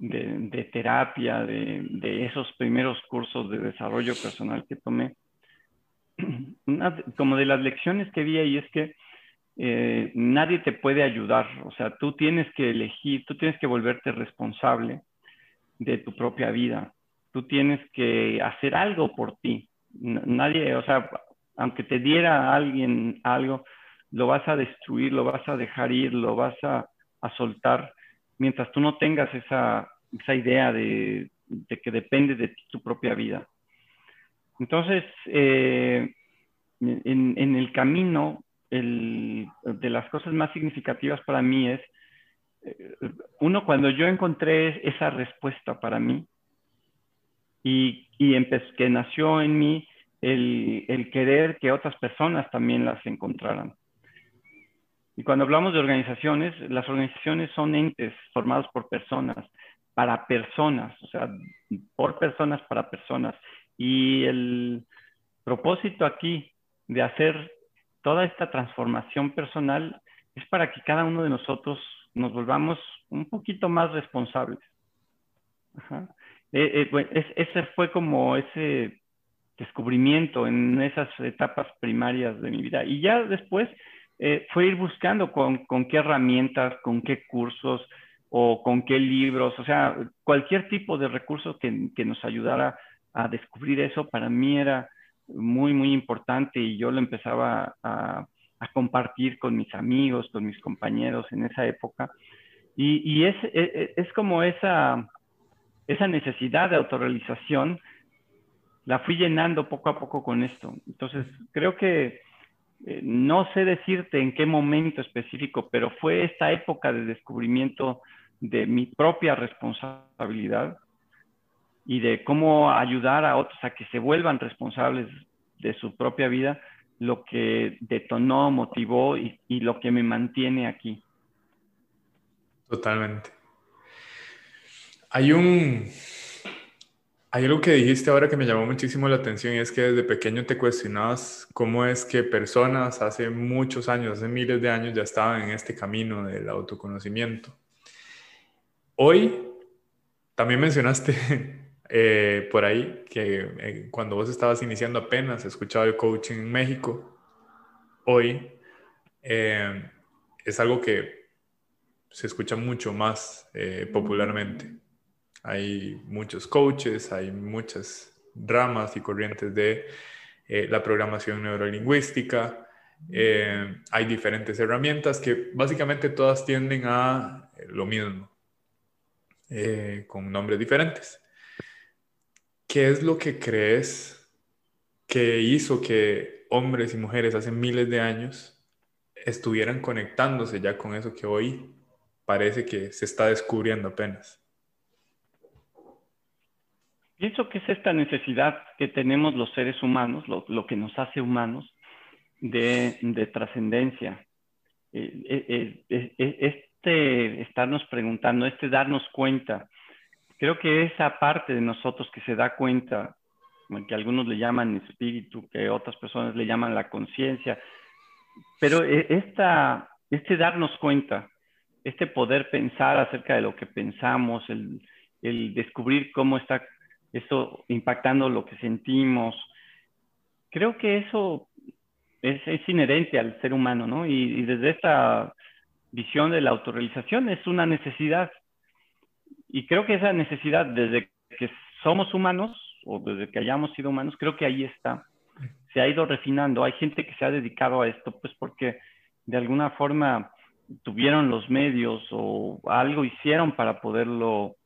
de, terapia, de, esos primeros cursos de desarrollo personal que tomé, como de las lecciones que vi ahí es que eh, nadie te puede ayudar, o sea, tú tienes que elegir, tú tienes que volverte responsable de tu propia vida, tú tienes que hacer algo por ti. Nadie, o sea, aunque te diera alguien algo, lo vas a destruir, lo vas a dejar ir, lo vas a, soltar, mientras tú no tengas esa, idea de, que depende de tu propia vida. Entonces, eh, en, el camino, de las cosas más significativas para mí es, eh, uno, cuando yo encontré esa respuesta para mí y, y que nació en mí el, querer que otras personas también las encontraran. Y cuando hablamos de organizaciones, las organizaciones son entes formados por personas, para personas, o sea, por personas para personas. Y el propósito aquí de hacer toda esta transformación personal es para que cada uno de nosotros nos volvamos un poquito más responsables. Eh, eh, ese fue como ese descubrimiento en esas etapas primarias de mi vida. Y ya después eh, fue ir buscando con, qué herramientas, con qué cursos o con qué libros, o sea, cualquier tipo de recurso que nos ayudara a descubrir eso, para mí era muy, muy importante y yo lo empezaba a, a compartir con mis amigos, con mis compañeros en esa época. Y, y es, es, es, como esa, esa necesidad de autorrealización la fui llenando poco a poco con esto. Entonces, creo que eh, no sé decirte en qué momento específico, pero fue esta época de descubrimiento de mi propia responsabilidad y de cómo ayudar a otros a que se vuelvan responsables de su propia vida, lo que detonó, motivó y, lo que me mantiene aquí. Totalmente. Hay un, hay algo que dijiste ahora que me llamó muchísimo la atención y es que desde pequeño te cuestionabas cómo es que personas hace muchos años, hace miles de años ya estaban en este camino del autoconocimiento. Hoy también mencionaste eh, por ahí que eh, cuando vos estabas iniciando apenas, escuchaba el coaching en México. Hoy eh, es algo que se escucha mucho más popularmente. Hay muchos coaches, hay muchas ramas y corrientes de la programación neurolingüística. Hay diferentes herramientas que básicamente todas tienden a lo mismo, con nombres diferentes. ¿Qué es lo que crees que hizo que hombres y mujeres hace miles de años estuvieran conectándose ya con eso que hoy parece que se está descubriendo apenas? Pienso que es esta necesidad que tenemos los seres humanos, lo, que nos hace humanos, de, trascendencia. Eh, eh, eh, este estarnos preguntando, este darnos cuenta, creo que esa parte de nosotros que se da cuenta, que algunos le llaman espíritu, que otras personas le llaman la conciencia, pero esta, este darnos cuenta, este poder pensar acerca de lo que pensamos, el, el descubrir cómo está eso impactando lo que sentimos. Creo que eso es, inherente al ser humano, ¿no? Y, desde esta visión de la autorrealización es una necesidad. Y creo que esa necesidad, desde que somos humanos o desde que hayamos sido humanos, creo que ahí está. Se ha ido refinando. Hay gente que se ha dedicado a esto, pues porque de alguna forma tuvieron los medios o algo hicieron para poderlo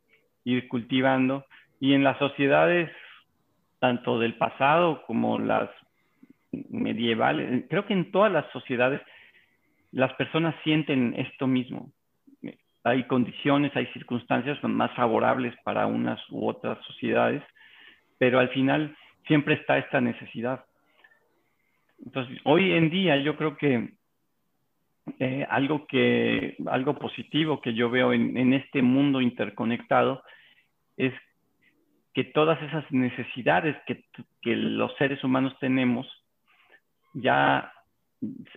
ir cultivando y en las sociedades, tanto del pasado como las medievales, creo que en todas las sociedades las personas sienten esto mismo. Hay condiciones, hay circunstancias más favorables para unas u otras sociedades, pero al final siempre está esta necesidad. Entonces, hoy en día yo creo que eh, algo, que, algo positivo que yo veo en, este mundo interconectado es que todas esas necesidades que, los seres humanos tenemos, ya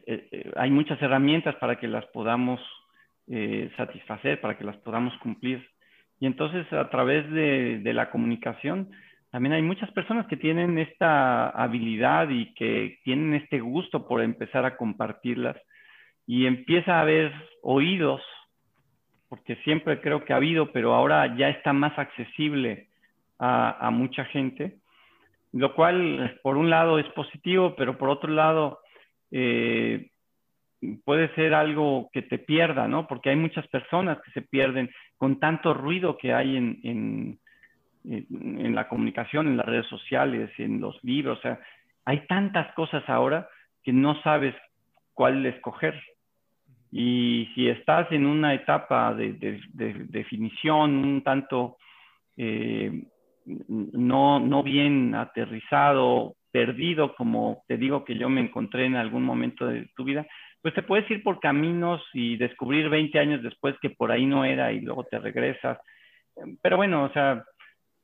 eh, eh, hay muchas herramientas para que las podamos satisfacer, para que las podamos cumplir. Y entonces a través de, de, la comunicación, también hay muchas personas que tienen esta habilidad y que tienen este gusto por empezar a compartirlas y empieza a haber oídos, porque siempre creo que ha habido, pero ahora ya está más accesible a, mucha gente, lo cual por un lado es positivo, pero por otro lado eh, puede ser algo que te pierda, ¿no? Porque hay muchas personas que se pierden con tanto ruido que hay en, en, en la comunicación, en las redes sociales, en los libros, o sea, hay tantas cosas ahora que no sabes cuál escoger. Y si estás en una etapa de, definición un tanto eh, no, no bien aterrizado, perdido, como te digo que yo me encontré en algún momento de tu vida, pues te puedes ir por caminos y descubrir 20 años después que por ahí no era y luego te regresas. Pero bueno, o sea,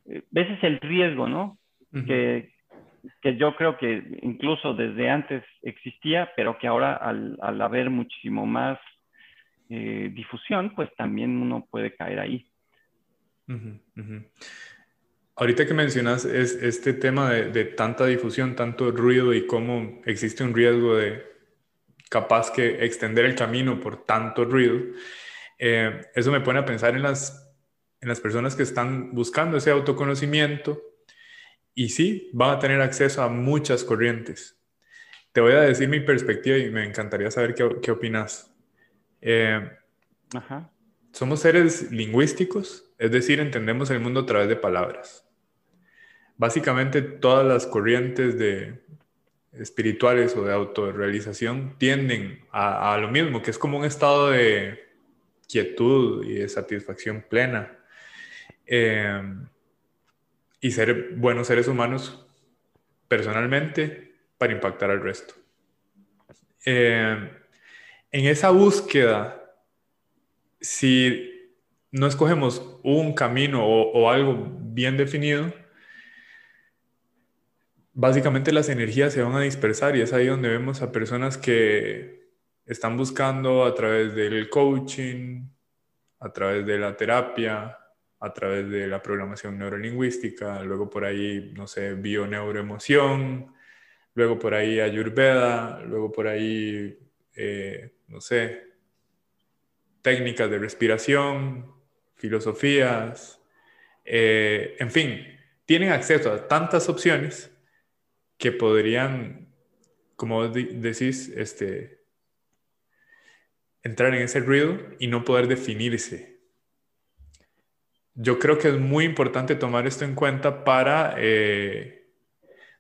ese es el riesgo, ¿no? que, que yo creo que incluso desde antes existía, pero que ahora al, al haber muchísimo más eh, difusión, pues también uno puede caer ahí. Ahorita que mencionas es, este tema de, de, tanta difusión, tanto ruido y cómo existe un riesgo de capaz que extender el camino por tanto ruido, eh, eso me pone a pensar en las, en las personas que están buscando ese autoconocimiento, y sí, van a tener acceso a muchas corrientes. Te voy a decir mi perspectiva y me encantaría saber qué, qué opinas. Eh, somos seres lingüísticos, es decir, entendemos el mundo a través de palabras. Básicamente todas las corrientes de espirituales o de autorrealización tienden a, lo mismo, que es como un estado de quietud y de satisfacción plena. Eh, y ser buenos seres humanos personalmente para impactar al resto. Eh, en esa búsqueda, si no escogemos un camino o, algo bien definido, básicamente las energías se van a dispersar y es ahí donde vemos a personas que están buscando a través del coaching, a través de la terapia, a través de la programación neurolingüística, luego por ahí, no sé, bio-neuroemoción, luego por ahí ayurveda, luego por ahí, eh, no sé, técnicas de respiración, filosofías, eh, en fin, tienen acceso a tantas opciones que podrían, como decís, este, entrar en ese ruido y no poder definirse. Yo creo que es muy importante tomar esto en cuenta para eh,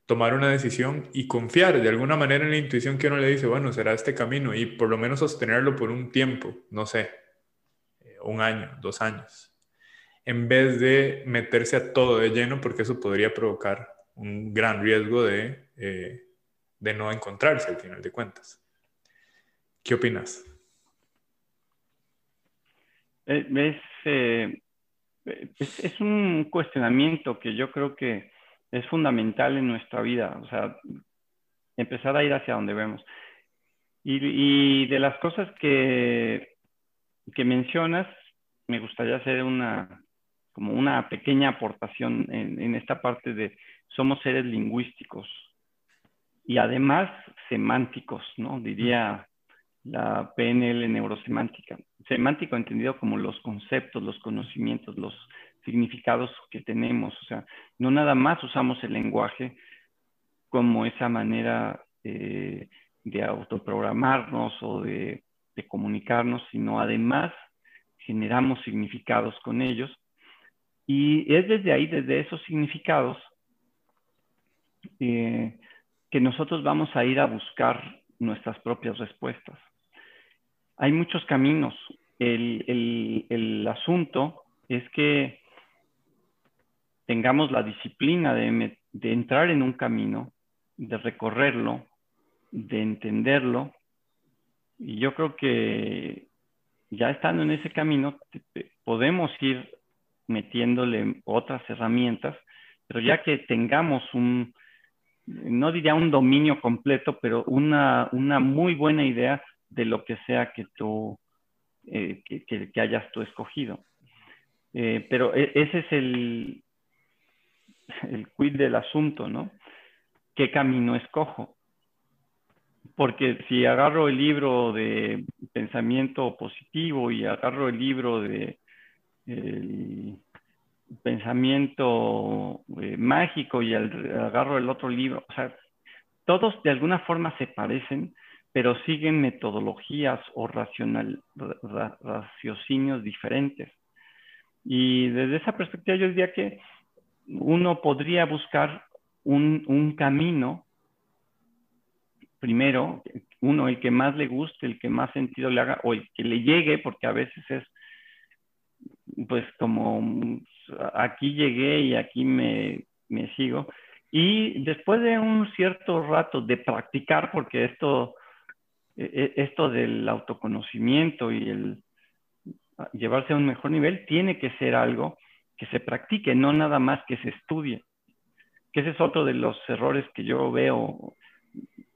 tomar una decisión y confiar. De alguna manera en la intuición que uno le dice, bueno, será este camino y por lo menos sostenerlo por un tiempo, no sé, eh, un año, dos años, en vez de meterse a todo de lleno porque eso podría provocar un gran riesgo de, eh, de no encontrarse al final de cuentas. ¿Qué opinas? Es, es, un cuestionamiento que yo creo que es fundamental en nuestra vida, o sea, empezar a ir hacia donde vemos. Y, de las cosas que, que mencionas, me gustaría hacer una, como una pequeña aportación en esta parte de somos seres lingüísticos y además semánticos, ¿no? Diría la PNL neurosemántica. Semántico entendido como los conceptos, los conocimientos, los significados que tenemos. O sea, no nada más usamos el lenguaje como esa manera eh, de autoprogramarnos o de, comunicarnos, sino además generamos significados con ellos. Y es desde ahí, desde esos significados, eh, que nosotros vamos a ir a buscar nuestras propias respuestas hay muchos caminos. El, asunto es que tengamos la disciplina de, entrar en un camino, de recorrerlo, de entenderlo Y yo creo que ya estando en ese camino, podemos ir metiéndole otras herramientas, pero ya que tengamos un, no diría un dominio completo, pero una, una muy buena idea de lo que sea que tú, eh, que, hayas tú escogido. Eh, pero e, ese es el, el quid del asunto, ¿no? ¿Qué camino escojo? Porque si agarro el libro de pensamiento positivo y agarro el libro de pensamiento eh, mágico y agarro el otro libro, o sea, todos de alguna forma se parecen, pero siguen metodologías o raciocinios diferentes. Y desde esa perspectiva yo diría que uno podría buscar un, un camino, primero, uno, el que más le guste, el que más sentido le haga, o el que le llegue, porque a veces es, pues como aquí llegué y aquí me, me sigo. Y después de un cierto rato de practicar, porque esto, e, e, esto del autoconocimiento y el llevarse a un mejor nivel tiene que ser algo que se practique, no nada más que se estudie. Que ese es otro de los errores que yo veo.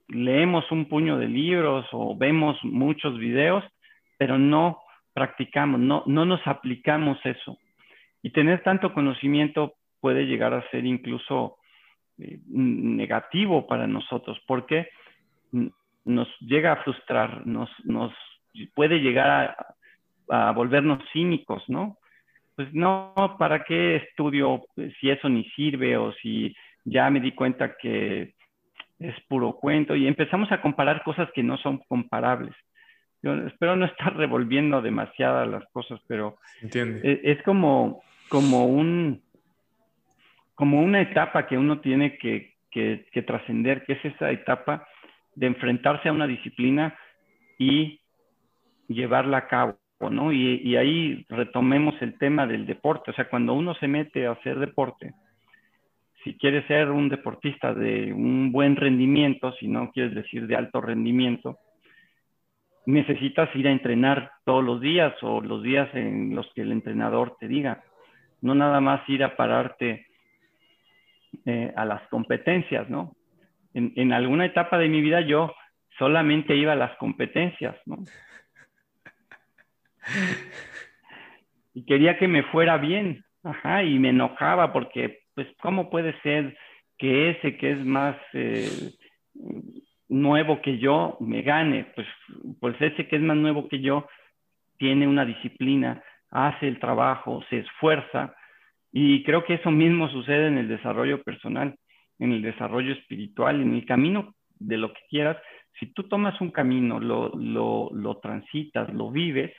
Leemos un puño de libros o vemos muchos videos, pero no practicamos, no, no nos aplicamos eso. Y tener tanto conocimiento puede llegar a ser incluso eh, negativo para nosotros, porque nos llega a frustrar, nos, nos puede llegar a, a volvernos cínicos, ¿no? Pues no, ¿para qué estudio si eso ni sirve o si ya me di cuenta que es puro cuento? Y empezamos a comparar cosas que no son comparables. Yo espero no estar revolviendo demasiadas las cosas, pero e, es, como, como, un, como una etapa que uno tiene que, que, trascender, que es esa etapa de enfrentarse a una disciplina y llevarla a cabo, ¿no? Y, y, ahí retomemos el tema del deporte, o sea, cuando uno se mete a hacer deporte, si quieres ser un deportista de un buen rendimiento, si no quieres decir de alto rendimiento, necesitas ir a entrenar todos los días o los días en los que el entrenador te diga. No nada más ir a pararte eh, a las competencias, ¿no? En, alguna etapa de mi vida yo solamente iba a las competencias, ¿no? Y quería que me fuera bien, ajá, y me enojaba porque, pues, ¿cómo puede ser que ese que es más... Eh, nuevo que yo me gane, pues, pues ese que es más nuevo que yo tiene una disciplina, hace el trabajo, se esfuerza y creo que eso mismo sucede en el desarrollo personal, en el desarrollo espiritual, en el camino de lo que quieras. Si tú tomas un camino, lo, lo, lo transitas, lo vives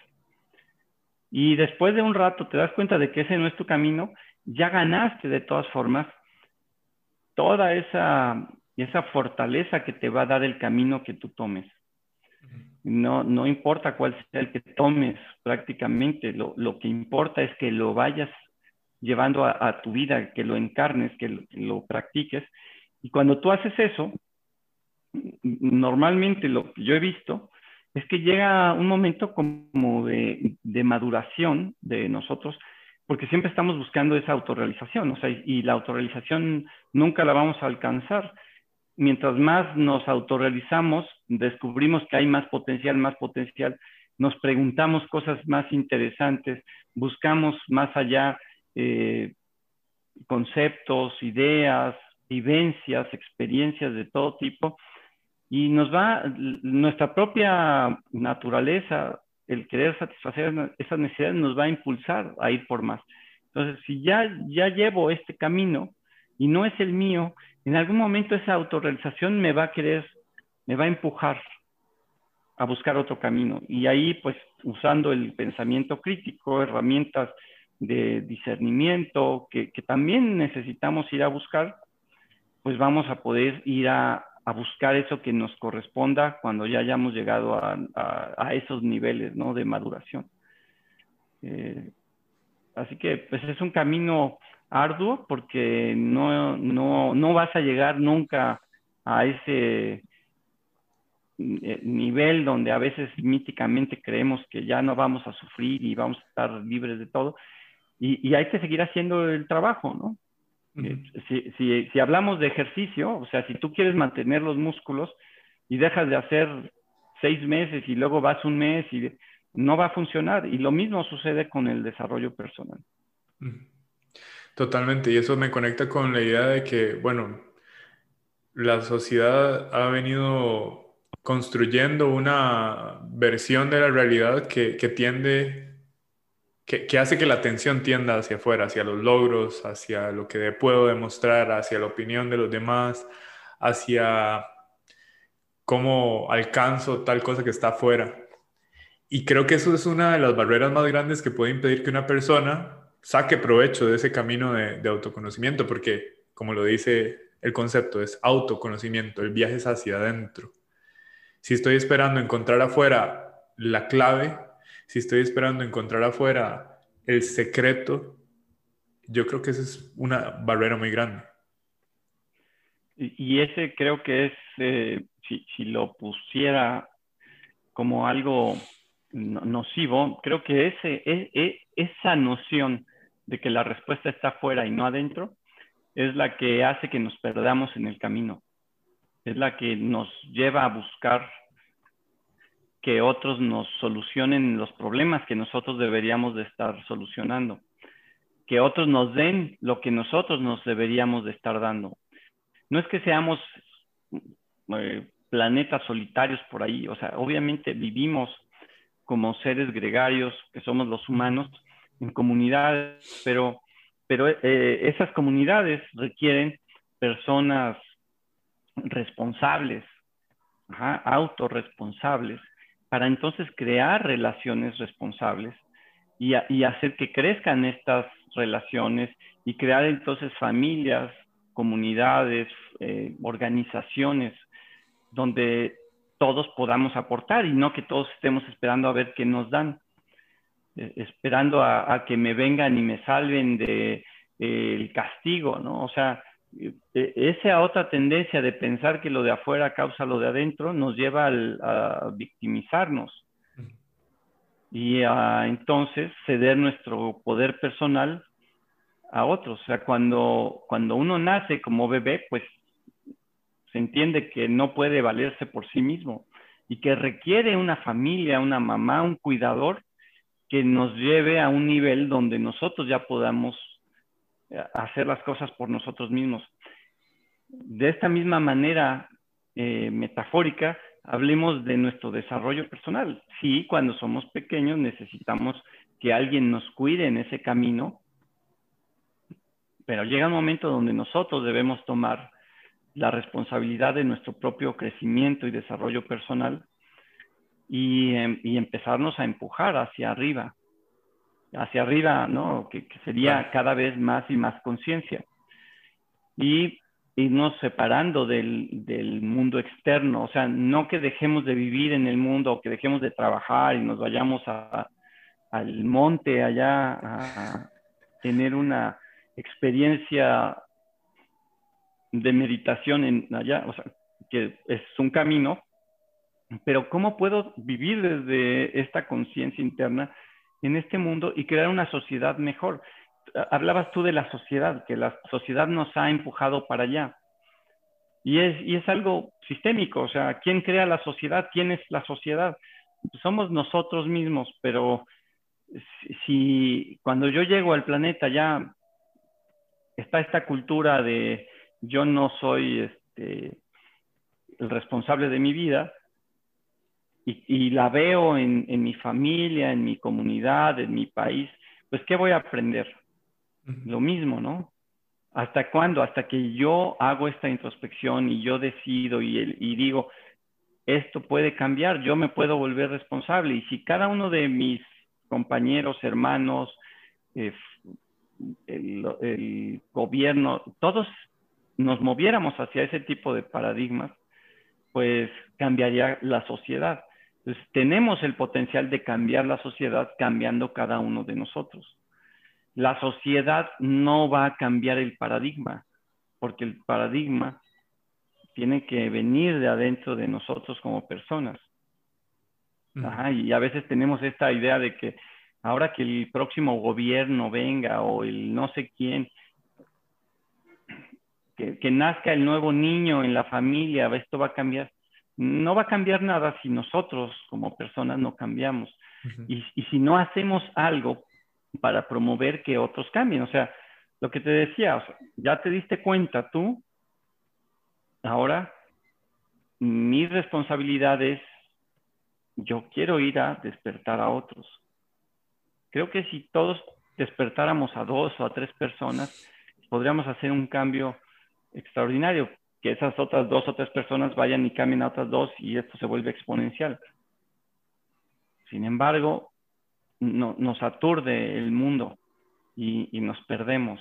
y después de un rato te das cuenta de que ese no es tu camino, ya ganaste de todas formas toda esa y esa fortaleza que te va a dar el camino que tú tomes. No, no importa cuál sea el que tomes prácticamente, lo, lo que importa es que lo vayas llevando a, tu vida, que lo encarnes, que lo, practiques. Y cuando tú haces eso, normalmente lo que yo he visto es que llega un momento como de, de maduración de nosotros, porque siempre estamos buscando esa autorrealización, o sea, y la autorrealización nunca la vamos a alcanzar mientras más nos autorrealizamos, descubrimos que hay más potencial, más potencial, nos preguntamos cosas más interesantes, buscamos más allá eh, conceptos, ideas, vivencias, experiencias de todo tipo, y nos va, nuestra propia naturaleza, el querer satisfacer esas necesidades nos va a impulsar a ir por más. Entonces, si ya, ya llevo este camino y no es el mío, en algún momento esa autorrealización me va a querer, me va a empujar a buscar otro camino. Y ahí, pues, usando el pensamiento crítico, herramientas de discernimiento que, también necesitamos ir a buscar, pues vamos a poder ir a, buscar eso que nos corresponda cuando ya hayamos llegado a, esos niveles ¿no? de maduración. Eh, así que pues es un camino arduo porque no, no, no vas a llegar nunca a ese, eh, nivel donde a veces míticamente creemos que ya no vamos a sufrir y vamos a estar libres de todo. Y, hay que seguir haciendo el trabajo, ¿no? Eh, si, si, si, hablamos de ejercicio, o sea, si tú quieres mantener los músculos y dejas de hacer seis meses y luego vas un mes y no va a funcionar. Y lo mismo sucede con el desarrollo personal. Totalmente, y eso me conecta con la idea de que, bueno, la sociedad ha venido construyendo una versión de la realidad que, tiende, que, que, hace que la atención tienda hacia afuera, hacia los logros, hacia lo que puedo demostrar, hacia la opinión de los demás, hacia cómo alcanzo tal cosa que está afuera. Y creo que eso es una de las barreras más grandes que puede impedir que una persona saque provecho de ese camino de, autoconocimiento, porque como lo dice el concepto, es autoconocimiento, el viaje es hacia adentro. Si estoy esperando encontrar afuera la clave, si estoy esperando encontrar afuera el secreto, yo creo que esa es una barrera muy grande. Y ese creo que es, eh, si, si, lo pusiera como algo nocivo, creo que ese, e, e, esa noción de que la respuesta está afuera y no adentro es la que hace que nos perdamos en el camino. Es la que nos lleva a buscar que otros nos solucionen los problemas que nosotros deberíamos de estar solucionando. Que otros nos den lo que nosotros nos deberíamos de estar dando. No es que seamos eh, planetas solitarios por ahí, o sea, obviamente vivimos como seres gregarios, que somos los humanos, en comunidades, pero, pero eh, esas comunidades requieren personas responsables, autorresponsables, para entonces crear relaciones responsables y, hacer que crezcan estas relaciones y crear entonces familias, comunidades, eh, organizaciones donde todos podamos aportar y no que todos estemos esperando a ver qué nos dan, eh, esperando a, que me vengan y me salven de eh, el castigo, ¿no? O sea, eh, esa otra tendencia de pensar que lo de afuera causa lo de adentro nos lleva a victimizarnos y a entonces ceder nuestro poder personal a otros. O sea, cuando, cuando uno nace como bebé, pues se entiende que no puede valerse por sí mismo y que requiere una familia, una mamá, un cuidador que nos lleve a un nivel donde nosotros ya podamos eh, hacer las cosas por nosotros mismos. De esta misma manera eh, metafórica, hablemos de nuestro desarrollo personal. Sí, cuando somos pequeños necesitamos que alguien nos cuide en ese camino, pero llega un momento donde nosotros debemos tomar la responsabilidad de nuestro propio crecimiento y desarrollo personal y, em, empezarnos a empujar hacia arriba, hacia arriba, ¿no? Que, sería cada vez más y más conciencia. Y irnos separando del, del, mundo externo, o sea, no que dejemos de vivir en el mundo o que dejemos de trabajar y nos vayamos a, al monte allá a tener una experiencia de meditación en allá, o sea, que es un camino, pero ¿cómo puedo vivir desde esta conciencia interna en este mundo y crear una sociedad mejor? Hablabas tú de la sociedad, que la sociedad nos ha empujado para allá. Y es, y es algo sistémico, o sea, ¿quién crea la sociedad? ¿Quién es la sociedad? somos nosotros mismos, pero si cuando yo llego al planeta ya está esta cultura de yo no soy este, el responsable de mi vida y, la veo en, mi familia, en mi comunidad, en mi país, pues ¿qué voy a aprender? Lo mismo, ¿no? ¿Hasta cuándo? Hasta que yo hago esta introspección y yo decido y, y digo, esto puede cambiar, yo me puedo volver responsable. Y si cada uno de mis compañeros, hermanos, eh, el, gobierno, todos nos moviéramos hacia ese tipo de paradigmas, pues cambiaría la sociedad. Entonces, tenemos el potencial de cambiar la sociedad cambiando cada uno de nosotros. La sociedad no va a cambiar el paradigma, porque el paradigma tiene que venir de adentro de nosotros como personas. y a veces tenemos esta idea de que ahora que el próximo gobierno venga o el no sé quién, que, nazca el nuevo niño en la familia, esto va a cambiar. No va a cambiar nada si nosotros como personas no cambiamos. y, y, si no hacemos algo para promover que otros cambien. O sea, lo que te decía, ya te diste cuenta tú, ahora mi responsabilidad es, yo quiero ir a despertar a otros. Creo que si todos despertáramos a dos o a tres personas, podríamos hacer un cambio extraordinario, que esas otras dos o tres personas vayan y cambien a otras dos y esto se vuelve exponencial. Sin embargo, no, nos aturde el mundo y, y, nos perdemos.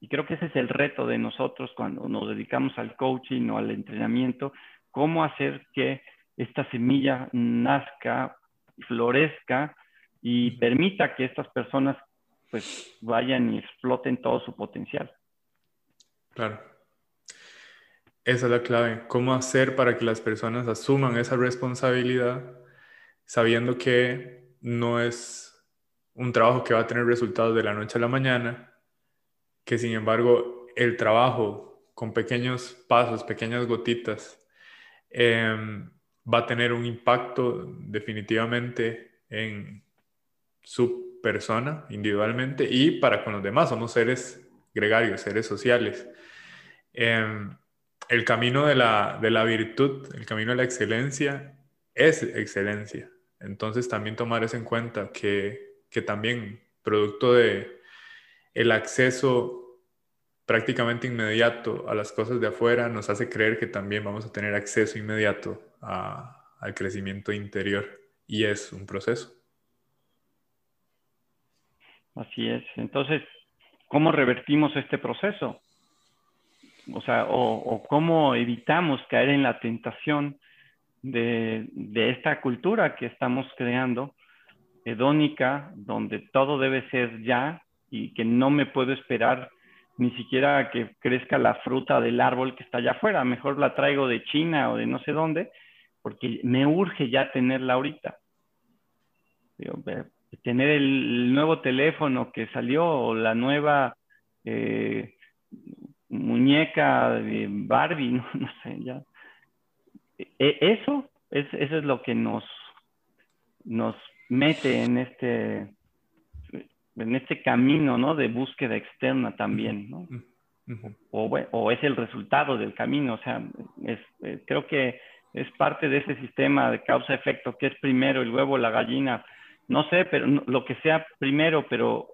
Y creo que ese es el reto de nosotros cuando nos dedicamos al coaching o al entrenamiento, cómo hacer que esta semilla nazca, florezca y permita que estas personas pues vayan y exploten todo su potencial. Claro. Esa es la clave. ¿Cómo hacer para que las personas asuman esa responsabilidad sabiendo que no es un trabajo que va a tener resultados de la noche a la mañana, que sin embargo el trabajo con pequeños pasos, pequeñas gotitas, em, va a tener un impacto definitivamente en su persona individualmente y para con los demás. Somos seres gregarios, seres sociales. Em, el camino de la, de la virtud, el camino de la excelencia es excelencia. Entonces también tomar eso en cuenta que, que también producto de el acceso prácticamente inmediato a las cosas de afuera nos hace creer que también vamos a tener acceso inmediato al crecimiento interior y es un proceso. Así es. Entonces, ¿cómo revertimos este proceso? O sea, o, cómo evitamos caer en la tentación de, esta cultura que estamos creando, hedónica, donde todo debe ser ya y que no me puedo esperar ni siquiera que crezca la fruta del árbol que está allá afuera. Mejor la traigo de China o de no sé dónde, porque me urge ya tenerla ahorita. tener el nuevo teléfono que salió o la nueva eh, muñeca de Barbie, no, sé, ya. E, eso, es, eso es lo que nos, nos mete en este, en este camino, ¿no? De búsqueda externa también, ¿no? o, o, es el resultado del camino, o sea, es, eh, creo que es parte de ese sistema de causa-efecto, que es primero el huevo, la gallina, no sé, pero lo que sea primero, pero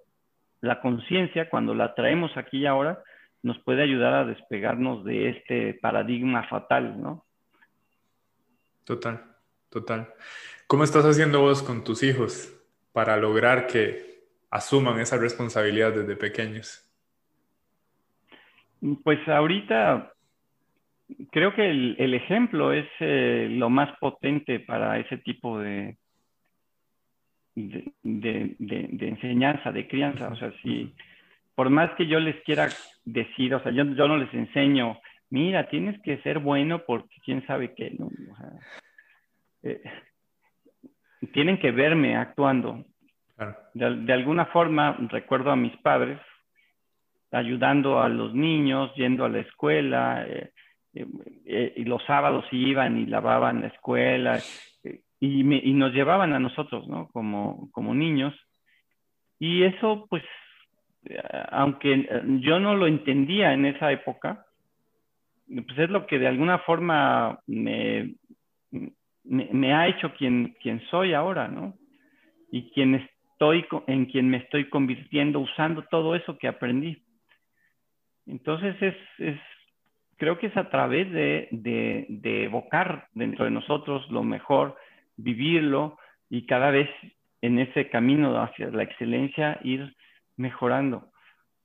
la conciencia, cuando la traemos aquí y ahora, nos puede ayudar a despegarnos de este paradigma fatal, ¿no? Total, total. ¿Cómo estás haciendo vos con tus hijos para lograr que asuman esa responsabilidad desde pequeños? Pues ahorita creo que el, ejemplo es eh, lo más potente para ese tipo de, de, enseñanza, de crianza. O sea, si por más que yo les quiera decir, o sea, yo, no les enseño, mira, tienes que ser bueno porque quién sabe qué, ¿no? O sea, eh, tienen que verme actuando. De, alguna forma, recuerdo a mis padres ayudando a los niños, yendo a la escuela, eh, eh, eh, y los sábados iban y lavaban la escuela, y, nos llevaban a nosotros, ¿no? Como, como niños. Y eso, pues, aunque yo no lo entendía en esa época, pues es lo que de alguna forma me, ha hecho quien, soy ahora, ¿no? Y quien estoy, en quien me estoy convirtiendo usando todo eso que aprendí. Entonces es, creo que es a través de, evocar dentro de nosotros lo mejor, vivirlo y cada vez en ese camino hacia la excelencia ir mejorando.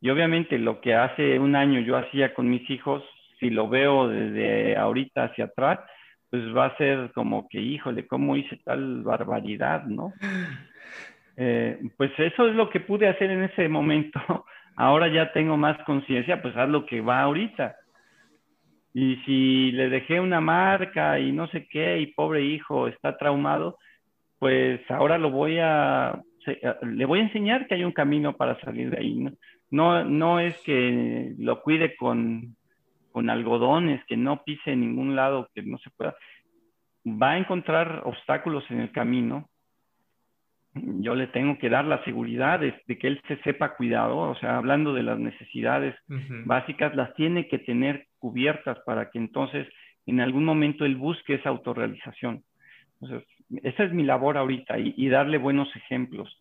Y obviamente lo que hace un año yo hacía con mis hijos, si lo veo desde ahorita hacia atrás, pues va a ser como que, híjole, ¿cómo hice tal barbaridad, no? Eh, pues eso es lo que pude hacer en ese momento. Ahora ya tengo más conciencia, pues haz lo que va ahorita. Y si le dejé una marca y no sé qué, y pobre hijo está traumado, pues ahora lo voy a, le voy a enseñar que hay un camino para salir de ahí. No, no, es que lo cuide con, con algodones, que no pise en ningún lado, que no se pueda. Va a encontrar obstáculos en el camino, yo le tengo que dar la seguridad de, que él se sepa cuidado, o sea, hablando de las necesidades básicas, las tiene que tener cubiertas para que entonces en algún momento él busque esa autorrealización. Entonces, esa es mi labor ahorita y, darle buenos ejemplos.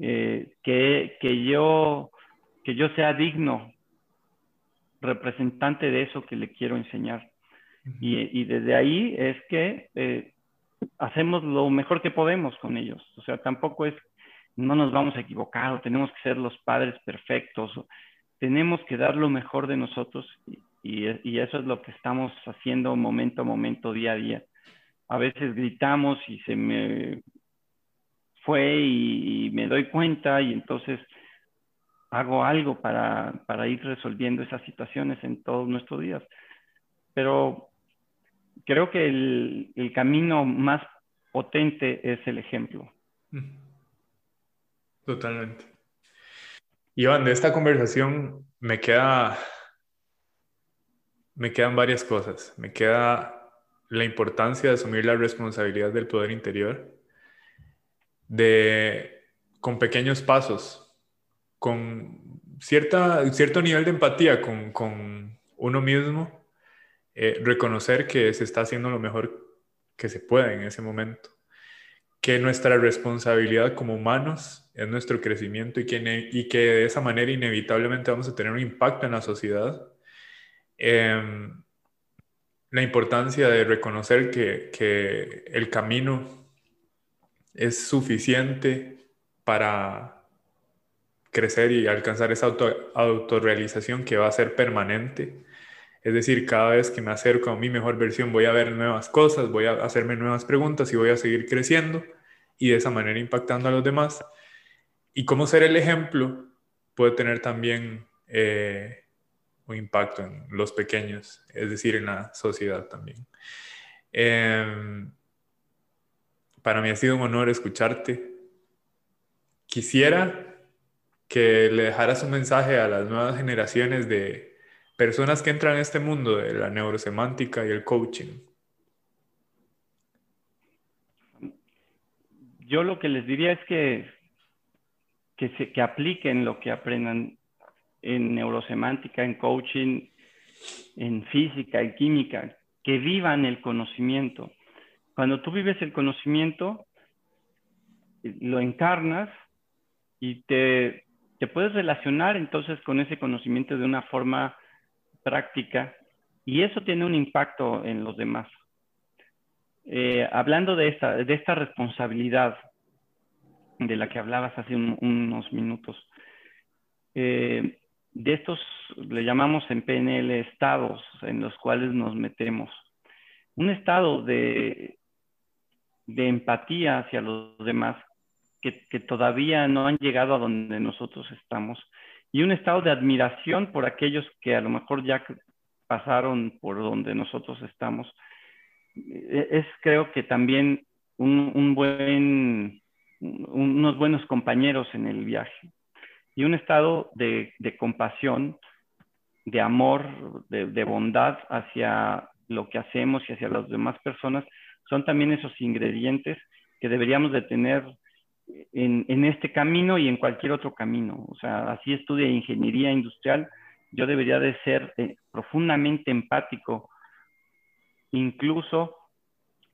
Eh, que, que, yo, que yo sea digno representante de eso que le quiero enseñar. y, y, desde ahí es que eh, hacemos lo mejor que podemos con ellos. O sea, tampoco es, no nos vamos a equivocar o tenemos que ser los padres perfectos. Tenemos que dar lo mejor de nosotros y, y, eso es lo que estamos haciendo momento a momento, día a día. A veces gritamos y se me fue y, me doy cuenta y entonces hago algo para, para ir resolviendo esas situaciones en todos nuestros días. Pero creo que el, el, camino más potente es el ejemplo. Totalmente. Iván, de esta conversación me queda, me quedan varias cosas. Me queda la importancia de asumir la responsabilidad del poder interior, de con pequeños pasos, con cierta, cierto nivel de empatía con, con uno mismo eh, reconocer que se está haciendo lo mejor que se puede en ese momento, que nuestra responsabilidad como humanos es nuestro crecimiento y que, y que de esa manera inevitablemente vamos a tener un impacto en la sociedad. Em, la importancia de reconocer que, que, el camino es suficiente para crecer y alcanzar esa auto, autorrealización que va a ser permanente es decir, cada vez que me acerco a mi mejor versión voy a ver nuevas cosas, voy a hacerme nuevas preguntas y voy a seguir creciendo y de esa manera impactando a los demás. Y cómo ser el ejemplo puede tener también eh, un impacto en los pequeños, es decir, en la sociedad también. Em, para mí ha sido un honor escucharte. Quisiera que le dejaras un mensaje a las nuevas generaciones de personas que entran en este mundo de la neurosemántica y el coaching? Yo lo que les diría es que, que, se, que apliquen lo que aprendan en neurosemántica, en coaching, en física, en química, que vivan el conocimiento. Cuando tú vives el conocimiento, lo encarnas y te, te puedes relacionar entonces con ese conocimiento de una forma práctica y eso tiene un impacto en los demás. Eh, hablando de esta, de esta responsabilidad de la que hablabas hace unos minutos, eh, de estos le llamamos en PNL estados en los cuales nos metemos. Un estado de, de empatía hacia los demás que, que, todavía no han llegado a donde nosotros estamos y un estado de admiración por aquellos que a lo mejor ya pasaron por donde nosotros estamos. E, es creo que también un, buen, unos buenos compañeros en el viaje y un estado de, compasión, de amor, de, de, bondad hacia lo que hacemos y hacia las demás personas, son también esos ingredientes que deberíamos de tener en, este camino y en cualquier otro camino. O sea, así estudia ingeniería industrial, yo debería de ser eh, profundamente empático, incluso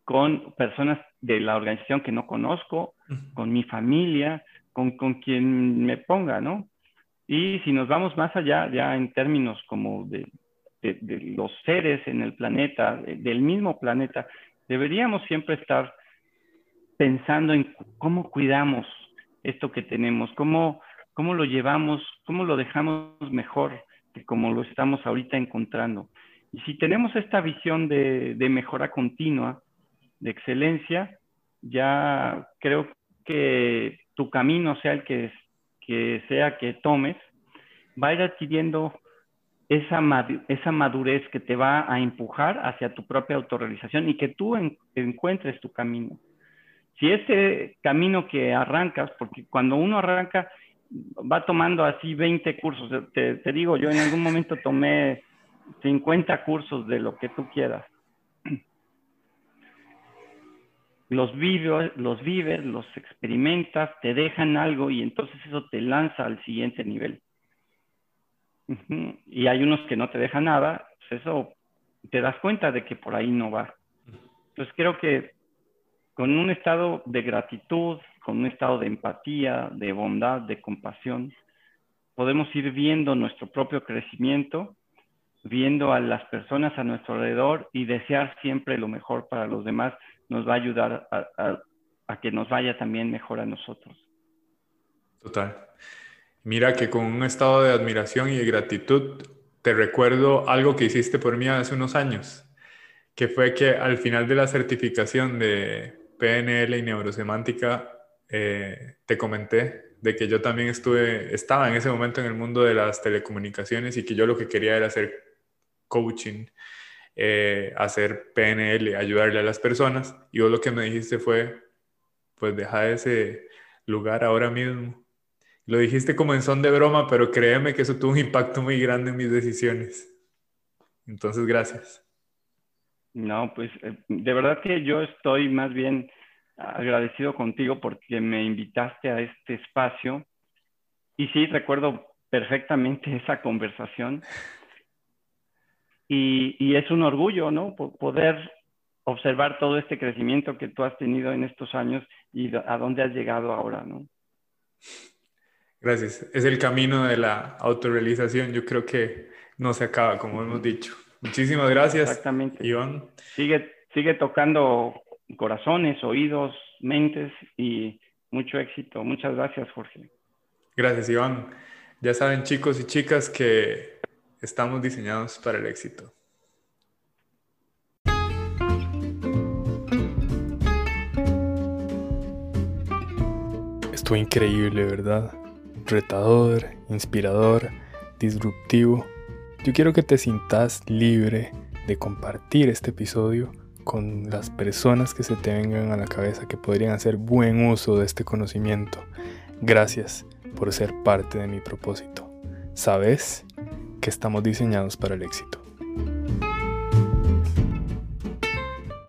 con personas de la organización que no conozco, con mi familia, con, con quien me ponga, ¿no? Y si nos vamos más allá, ya en términos como de, de los seres en el planeta, del mismo planeta, deberíamos siempre estar pensando en cómo cuidamos esto que tenemos, cómo, cómo lo llevamos, cómo lo dejamos mejor que como lo estamos ahorita encontrando. Y si tenemos esta visión de, mejora continua, de excelencia, ya creo que tu camino, sea el que, que sea que tomes, va a ir adquiriendo esa, esa madurez que te va a empujar hacia tu propia autorrealización y que tú encuentres tu camino. Si este camino que arrancas, porque cuando uno arranca, va tomando así 20 cursos, te, te digo, yo en algún momento tomé 50 cursos de lo que tú quieras. Los vives, los experimentas, te dejan algo y entonces eso te lanza al siguiente nivel. Y hay unos que no te dejan nada, pues eso te das cuenta de que por ahí no va. Entonces creo que con un estado de gratitud, con un estado de empatía, de bondad, de compasión, podemos ir viendo nuestro propio crecimiento, viendo a las personas a nuestro alrededor y desear siempre lo mejor para los demás nos va a ayudar a, que nos vaya también mejor a nosotros. Total. Mira que con un estado de admiración y de gratitud te recuerdo algo que hiciste por mí hace unos años, que fue que al final de la certificación de PNL y neurosemántica eh, te comenté de que yo también estuve, estaba en ese momento en el mundo de las telecomunicaciones y que yo lo que quería era hacer coaching, eh, hacer PNL, ayudarle a las personas. Y vos lo que me dijiste fue, pues deja ese lugar ahora mismo lo dijiste como en son de broma, pero créeme que eso tuvo un impacto muy grande en mis decisiones. Entonces, gracias. No, pues eh, de verdad que yo estoy más bien agradecido contigo porque me invitaste a este espacio. Y sí, recuerdo perfectamente esa conversación. Y, y es un orgullo, ¿no? Poder observar todo este crecimiento que tú has tenido en estos años y a dónde has llegado ahora, ¿no? Gracias. Es el camino de la autorrealización. Yo creo que no se acaba, como hemos dicho. Muchísimas gracias. Exactamente. Iván. Sigue, sigue tocando corazones, oídos, mentes y mucho éxito. Muchas gracias, Jorge. Gracias, Iván. Ya saben, chicos y chicas, que estamos diseñados para el éxito. Estuvo increíble, ¿verdad? retador, inspirador, disruptivo. Yo quiero que te sientas libre de compartir este episodio con las personas que se te vengan a la cabeza que podrían hacer buen uso de este conocimiento. Gracias por ser parte de mi propósito. Sabes que estamos diseñados para el éxito.